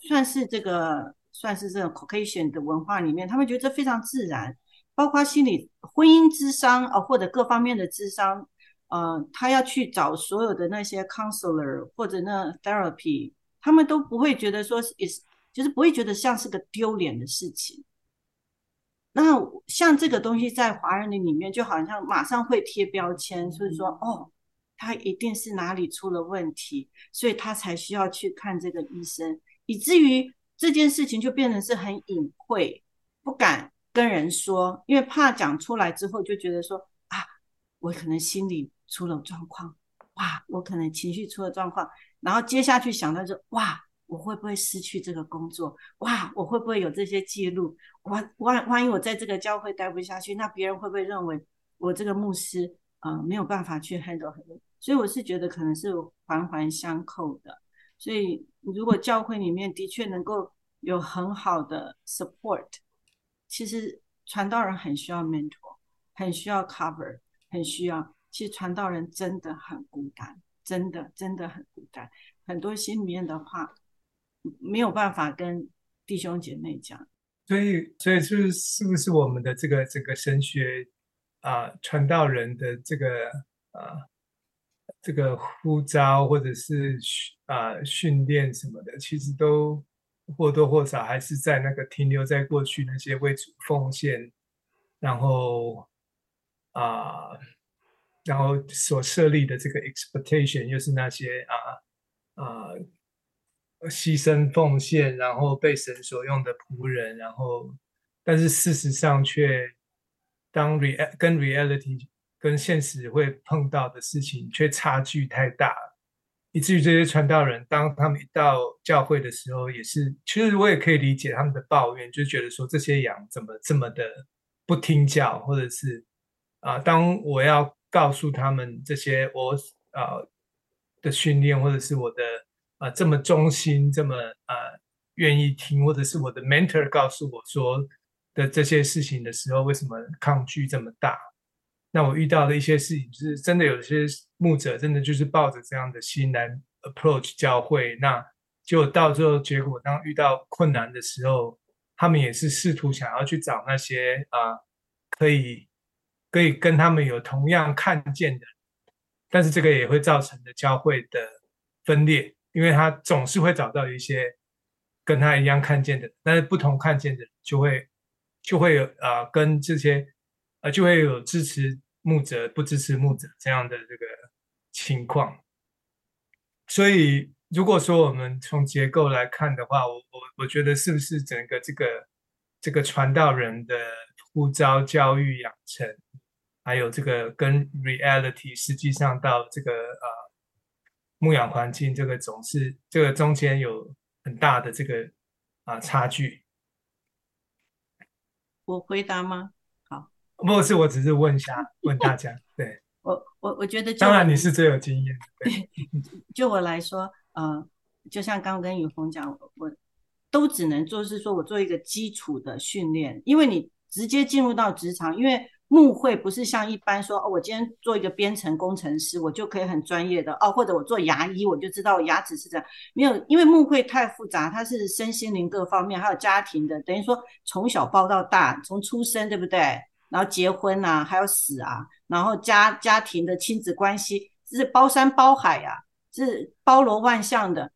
算是这个算是这种 Caucasian 的文化里面，他们觉得这非常自然。包括心理、婚姻智商啊，或者各方面的智商，呃，他要去找所有的那些 counselor 或者那 therapy，他们都不会觉得说是，就是不会觉得像是个丢脸的事情。那像这个东西在华人的里面，就好像马上会贴标签，所以说，哦，他一定是哪里出了问题，所以他才需要去看这个医生，以至于这件事情就变成是很隐晦，不敢。跟人说，因为怕讲出来之后就觉得说啊，我可能心里出了状况，哇，我可能情绪出了状况，然后接下去想到说，哇，我会不会失去这个工作？哇，我会不会有这些记录？万万万一我在这个教会待不下去，那别人会不会认为我这个牧师啊、呃、没有办法去 handle 很多？所以我是觉得可能是环环相扣的。所以如果教会里面的确能够有很好的 support。其实传道人很需要 mentor，很需要 cover，很需要。其实传道人真的很孤单，真的真的很孤单。很多心里面的话没有办法跟弟兄姐妹讲。所以，所以是是不是我们的这个这个神学啊，传道人的这个啊这个呼召或者是啊训练什么的，其实都。或多或少还是在那个停留在过去那些为主奉献，然后啊、然后所设立的这个 expectation 又是那些啊啊、牺牲奉献，然后被神所用的仆人，然后但是事实上却当 re 跟 reality 跟现实会碰到的事情却差距太大。以至于这些传道人，当他们一到教会的时候，也是，其实我也可以理解他们的抱怨，就觉得说这些羊怎么这么的不听教，或者是啊，当我要告诉他们这些我啊的训练，或者是我的啊这么忠心，这么啊愿意听，或者是我的 mentor 告诉我说的这些事情的时候，为什么抗拒这么大？那我遇到的一些事情，就是真的有些牧者真的就是抱着这样的心来 approach 教会，那就到最后结果，当遇到困难的时候，他们也是试图想要去找那些啊可以可以跟他们有同样看见的，但是这个也会造成的教会的分裂，因为他总是会找到一些跟他一样看见的，但是不同看见的就会就会有啊跟这些啊就会有支持。牧者不支持牧者这样的这个情况，所以如果说我们从结构来看的话，我我我觉得是不是整个这个这个传道人的呼召、教育、养成，还有这个跟 reality 实际上到这个呃牧养环境，这个总是这个中间有很大的这个啊、呃、差距。我回答吗？好不是，我只是问一下，问大家。对，<laughs> 我我我觉得，当然你是最有经验。对，<laughs> 就我来说，呃，就像刚刚跟雨红讲，我都只能做是说我做一个基础的训练，因为你直接进入到职场，因为木会不是像一般说，哦，我今天做一个编程工程师，我就可以很专业的哦，或者我做牙医，我就知道牙齿是这样。没有，因为木会太复杂，它是身心灵各方面，还有家庭的，等于说从小包到大，从出生，对不对？然后结婚啊，还有死啊，然后家家庭的亲子关系，是包山包海呀、啊，是包罗万象的。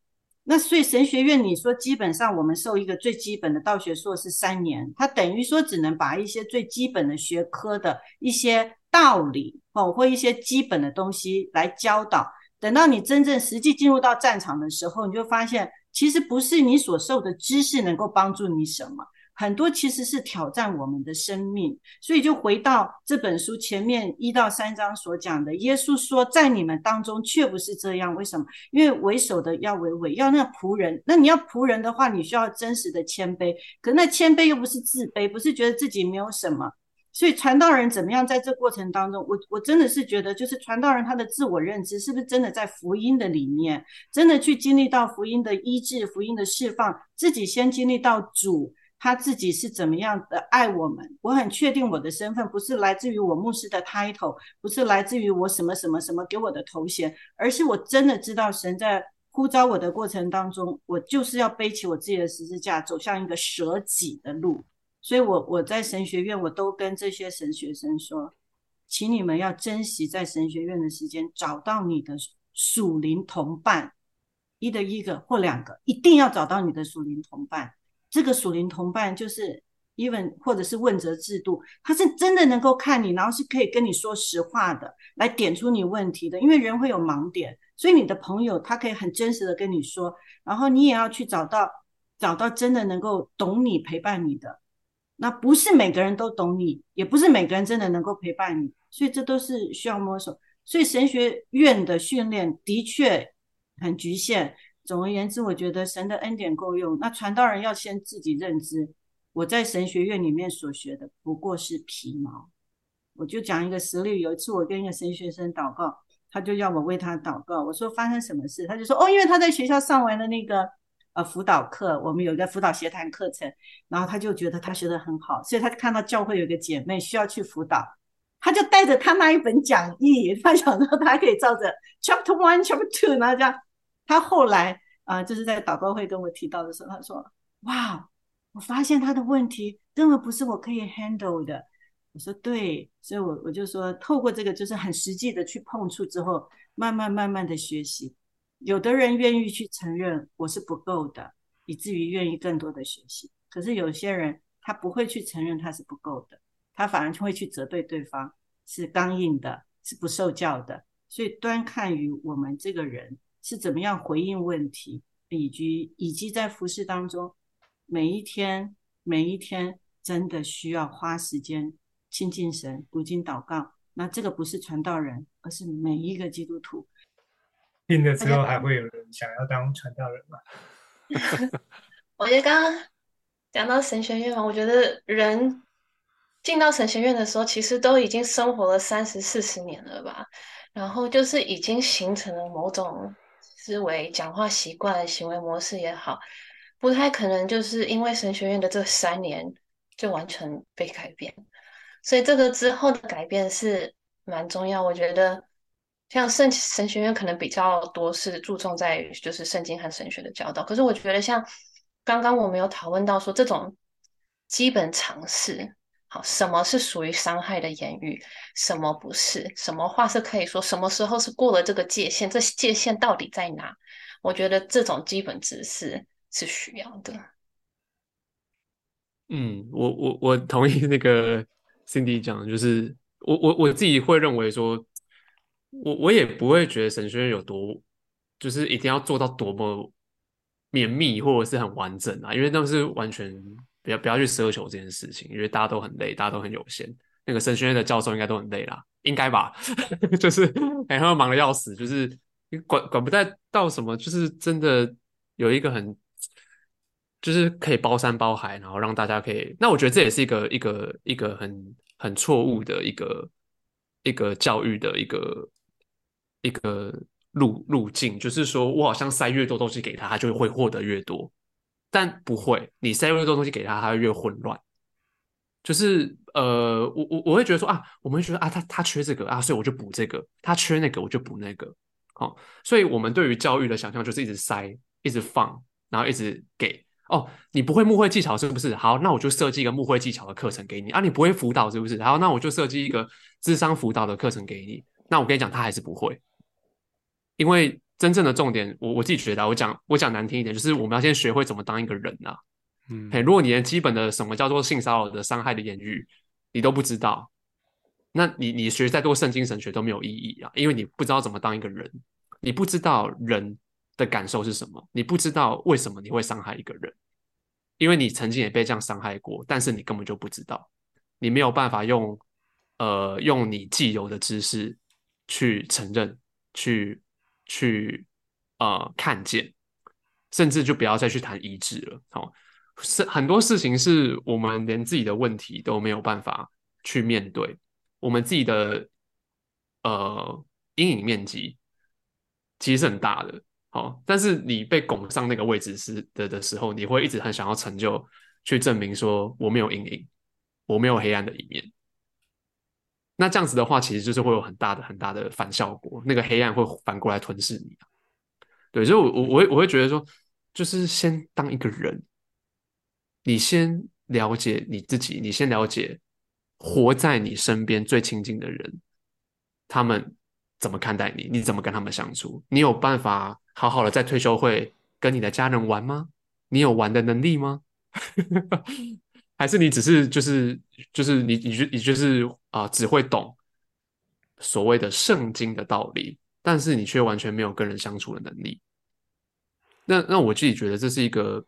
那所以神学院，你说基本上我们受一个最基本的道学硕士三年，它等于说只能把一些最基本的学科的一些道理哦，或一些基本的东西来教导。等到你真正实际进入到战场的时候，你就发现，其实不是你所受的知识能够帮助你什么，很多其实是挑战我们的生命。所以就回到这本书前面一到三章所讲的，耶稣说，在你们当中却不是这样。为什么？因为为首的要为尾，要那个仆人。那你要仆人的话，你需要真实的谦卑。可那谦卑又不是自卑，不是觉得自己没有什么。所以传道人怎么样在这过程当中，我我真的是觉得，就是传道人他的自我认知是不是真的在福音的里面，真的去经历到福音的医治、福音的释放，自己先经历到主他自己是怎么样的爱我们。我很确定我的身份不是来自于我牧师的 title，不是来自于我什么什么什么给我的头衔，而是我真的知道神在呼召我的过程当中，我就是要背起我自己的十字架，走向一个舍己的路。所以我，我在神学院，我都跟这些神学生说，请你们要珍惜在神学院的时间，找到你的属灵同伴，一的一个或两个，一定要找到你的属灵同伴。这个属灵同伴就是 even 或者是问责制度，他是真的能够看你，然后是可以跟你说实话的，来点出你问题的。因为人会有盲点，所以你的朋友他可以很真实的跟你说，然后你也要去找到找到真的能够懂你、陪伴你的。那不是每个人都懂你，也不是每个人真的能够陪伴你，所以这都是需要摸索。所以神学院的训练的确很局限。总而言之，我觉得神的恩典够用。那传道人要先自己认知，我在神学院里面所学的不过是皮毛。我就讲一个实例，有一次我跟一个神学生祷告，他就要我为他祷告。我说发生什么事？他就说哦，因为他在学校上完了那个。呃，辅导课，我们有一个辅导协谈课程，然后他就觉得他学得很好，所以他看到教会有一个姐妹需要去辅导，他就带着他那一本讲义，他想说他可以照着 chapter one chapter two，然后这样，他后来啊、就是在祷告会跟我提到的时候，他说：“哇，我发现他的问题根本不是我可以 handle 的。”我说：“对，所以我我就说，透过这个就是很实际的去碰触之后，慢慢慢慢的学习。”有的人愿意去承认我是不够的，以至于愿意更多的学习。可是有些人他不会去承认他是不够的，他反而就会去责备对方是刚硬的，是不受教的。所以端看于我们这个人是怎么样回应问题，以及以及在服事当中，每一天每一天真的需要花时间亲近神、读经、祷告。那这个不是传道人，而是每一个基督徒。听了之后还会有人想要当传道人吗？<laughs> 我觉得刚刚讲到神学院嘛，我觉得人进到神学院的时候，其实都已经生活了三十四十年了吧，然后就是已经形成了某种思维、讲话习惯、行为模式也好，不太可能就是因为神学院的这三年就完全被改变，所以这个之后的改变是蛮重要，我觉得。像圣神学院可能比较多是注重在就是圣经和神学的教导，可是我觉得像刚刚我们有讨论到说这种基本常识，好，什么是属于伤害的言语，什么不是，什么话是可以说，什么时候是过了这个界限，这界限到底在哪？我觉得这种基本知识是需要的。嗯，我我我同意那个 Cindy 讲，就是我我我自己会认为说。我我也不会觉得神学院有多，就是一定要做到多么绵密或者是很完整啊，因为那是完全不要不要去奢求这件事情，因为大家都很累，大家都很有限。那个神学院的教授应该都很累啦，应该吧？<laughs> 就是哎，他们忙得要死，就是你管管不带到什么，就是真的有一个很，就是可以包山包海，然后让大家可以。那我觉得这也是一个一个一个很很错误的一个一个教育的一个。一个路路径，就是说我好像塞越多东西给他，他就会获得越多，但不会，你塞越多东西给他，他会越混乱。就是呃，我我我会觉得说啊，我们会觉得啊，他他缺这个啊，所以我就补这个；他缺那个，我就补那个。好，所以我们对于教育的想象就是一直塞，一直放，然后一直给。哦，你不会木会技巧是不是？好，那我就设计一个木会技巧的课程给你啊。你不会辅导是不是？好，那我就设计一个智商辅导的课程给你。那我跟你讲，他还是不会。因为真正的重点，我我自己觉得，我讲我讲难听一点，就是我们要先学会怎么当一个人呐、啊。嗯，嘿，如果你连基本的什么叫做性骚扰的伤害的言语你都不知道，那你你学再多圣经神学都没有意义啊，因为你不知道怎么当一个人，你不知道人的感受是什么，你不知道为什么你会伤害一个人，因为你曾经也被这样伤害过，但是你根本就不知道，你没有办法用呃用你既有的知识去承认，去去呃看见，甚至就不要再去谈医治了。好，是很多事情是我们连自己的问题都没有办法去面对。我们自己的呃阴影面积其实是很大的，好，但是你被拱上那个位置时的的时候，你会一直很想要成就，去证明说我没有阴影，我没有黑暗的一面。那这样子的话，其实就是会有很大的很大的反效果，那个黑暗会反过来吞噬你。对，所以我我我会我会觉得说，就是先当一个人，你先了解你自己，你先了解。活在你身边最亲近的人，他们怎么看待你？你怎么跟他们相处？你有办法好好的在退休会跟你的家人玩吗？你有玩的能力吗？<laughs> 还是你只是就是就是你你你就是啊、只会懂所谓的圣经的道理，但是你却完全没有跟人相处的能力？那那我自己觉得这是一个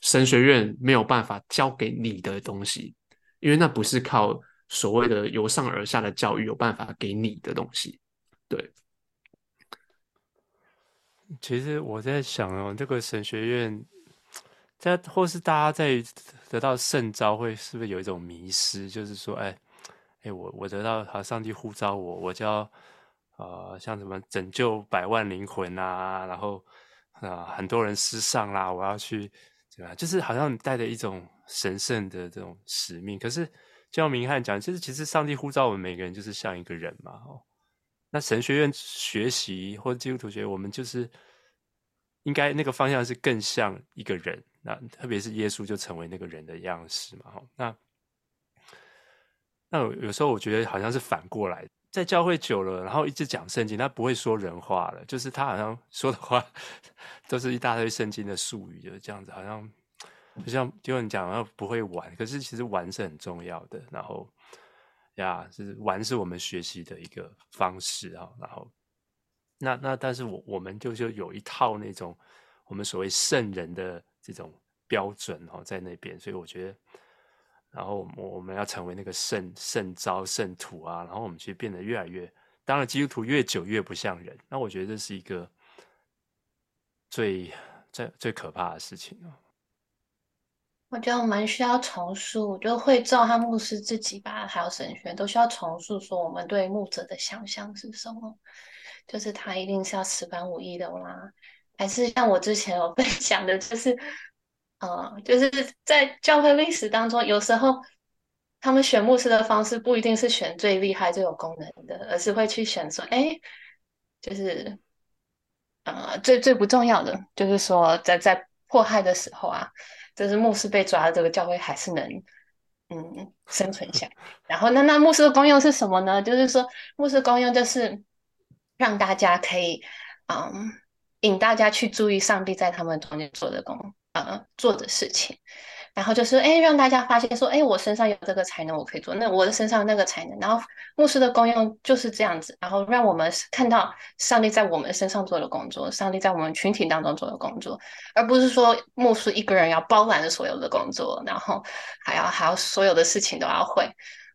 神学院没有办法教给你的东西。因为那不是靠所谓的由上而下的教育有办法给你的东西，对。其实我在想哦，这个神学院在或是大家在得到圣召会是不是有一种迷失？就是说，哎哎，我我得到好，上帝呼召我，我就要呃，像什么拯救百万灵魂啊，然后啊、很多人失丧啦，我要去对吧？就是好像带着一种。神圣的这种使命，可是就像明翰讲，其实其实上帝呼召我们每个人就是像一个人嘛，哦，那神学院学习或者基督徒学，我们就是应该那个方向是更像一个人，那特别是耶稣就成为那个人的样式嘛，哈，那那有时候我觉得好像是反过来，在教会久了，然后一直讲圣经，他不会说人话了，就是他好像 <laughs> 说的话都是一大堆圣经的术语，就是这样子，好像。就像就你讲，然后不会玩，可是其实玩是很重要的。然后呀，就是玩是我们学习的一个方式啊。然后那那但是我我们就就有一套那种我们所谓圣人的这种标准哦，在那边。所以我觉得，然后我我们要成为那个圣圣召圣徒啊，然后我们其实变得越来越，当然基督徒越久越不像人。那我觉得这是一个最最最可怕的事情啊。我觉得我们需要重塑，就会照他牧师自己吧，还有神学都需要重塑，说我们对牧者的想象是什么？就是他一定是要十般五艺的啦？还是像我之前有分享的，就是，呃，就是在教会历史当中，有时候他们选牧师的方式不一定是选最厉害、最有功能的，而是会去选说，哎，就是，呃，最最不重要的，就是说在在迫害的时候啊。就是牧师被抓的这个教会还是能嗯生存下来。<laughs> 然后那那牧师的功用是什么呢？就是说牧师的功用就是让大家可以嗯引大家去注意上帝在他们中间做的工呃做的事情。然后就是，哎，让大家发现说，哎，我身上有这个才能，我可以做。那我的身上那个才能，然后牧师的功用就是这样子，然后让我们看到上帝在我们身上做的工作，上帝在我们群体当中做的工作，而不是说牧师一个人要包揽着所有的工作，然后还要还要所有的事情都要会。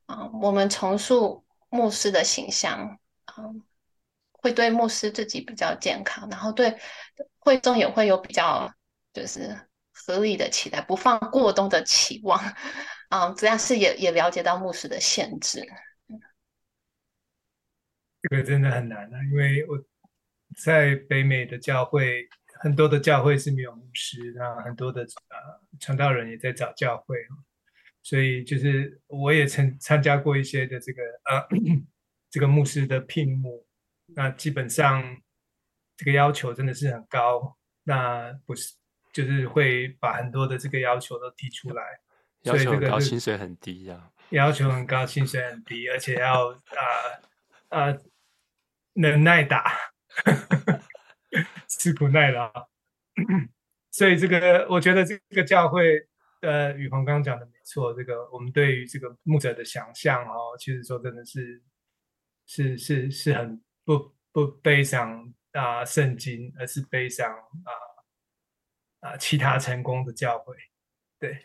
啊、我们重塑牧师的形象，嗯，会对牧师自己比较健康，然后对会众也会有比较就是。合理的期待，不放过多的期望，啊，这样是也也了解到牧师的限制。这个真的很难啊，因为我在北美的教会，很多的教会是没有牧师，那很多的呃传道人也在找教会，所以就是我也曾参加过一些的这个呃 <coughs> 这个牧师的聘牧，那基本上这个要求真的是很高，那不是。就是会把很多的这个要求都提出来，要求很高，薪水很低呀。要求很高，薪水很低，而且要啊啊、呃呃、能耐打，<laughs> 吃苦耐劳。<clears throat> 所以这个我觉得这个教会呃，宇鹏刚刚讲的没错，这个我们对于这个牧者的想象哦，其实说真的是是是是很不不悲伤啊，圣经，而是悲伤啊啊其他成功的教会，对，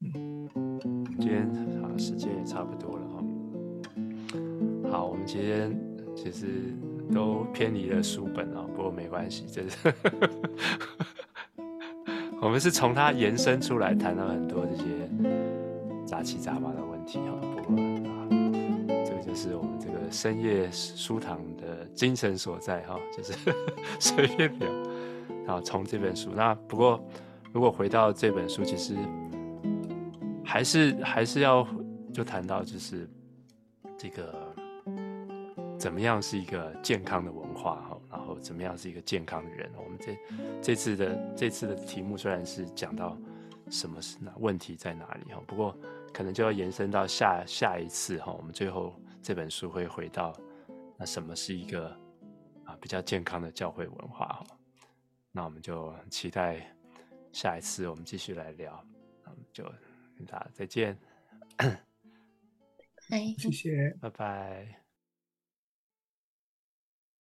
嗯，今天啊时间也差不多了哈，好，我们今天其实都偏离了书本啊，不过没关系，这是。<laughs> 我们是从它延伸出来谈到很多这些杂七杂八的问题哈，不过啊，这个就是我们深夜书堂的精神所在哈，<laughs> 就是 <laughs> 随便聊。然后从这本书，那不过如果回到这本书，其实还是还是要就谈到就是这个怎么样是一个健康的文化哈。然后怎么样是一个健康的人？我们这这次的这次的题目虽然是讲到什么是那问题在哪里哈，不过可能就要延伸到下下一次哈，我们最后这本书会回到那什么是一个啊比较健康的教会文化哈？那我们就期待下一次我们继续来聊，那我们就跟大家再见，拜，谢谢，拜拜。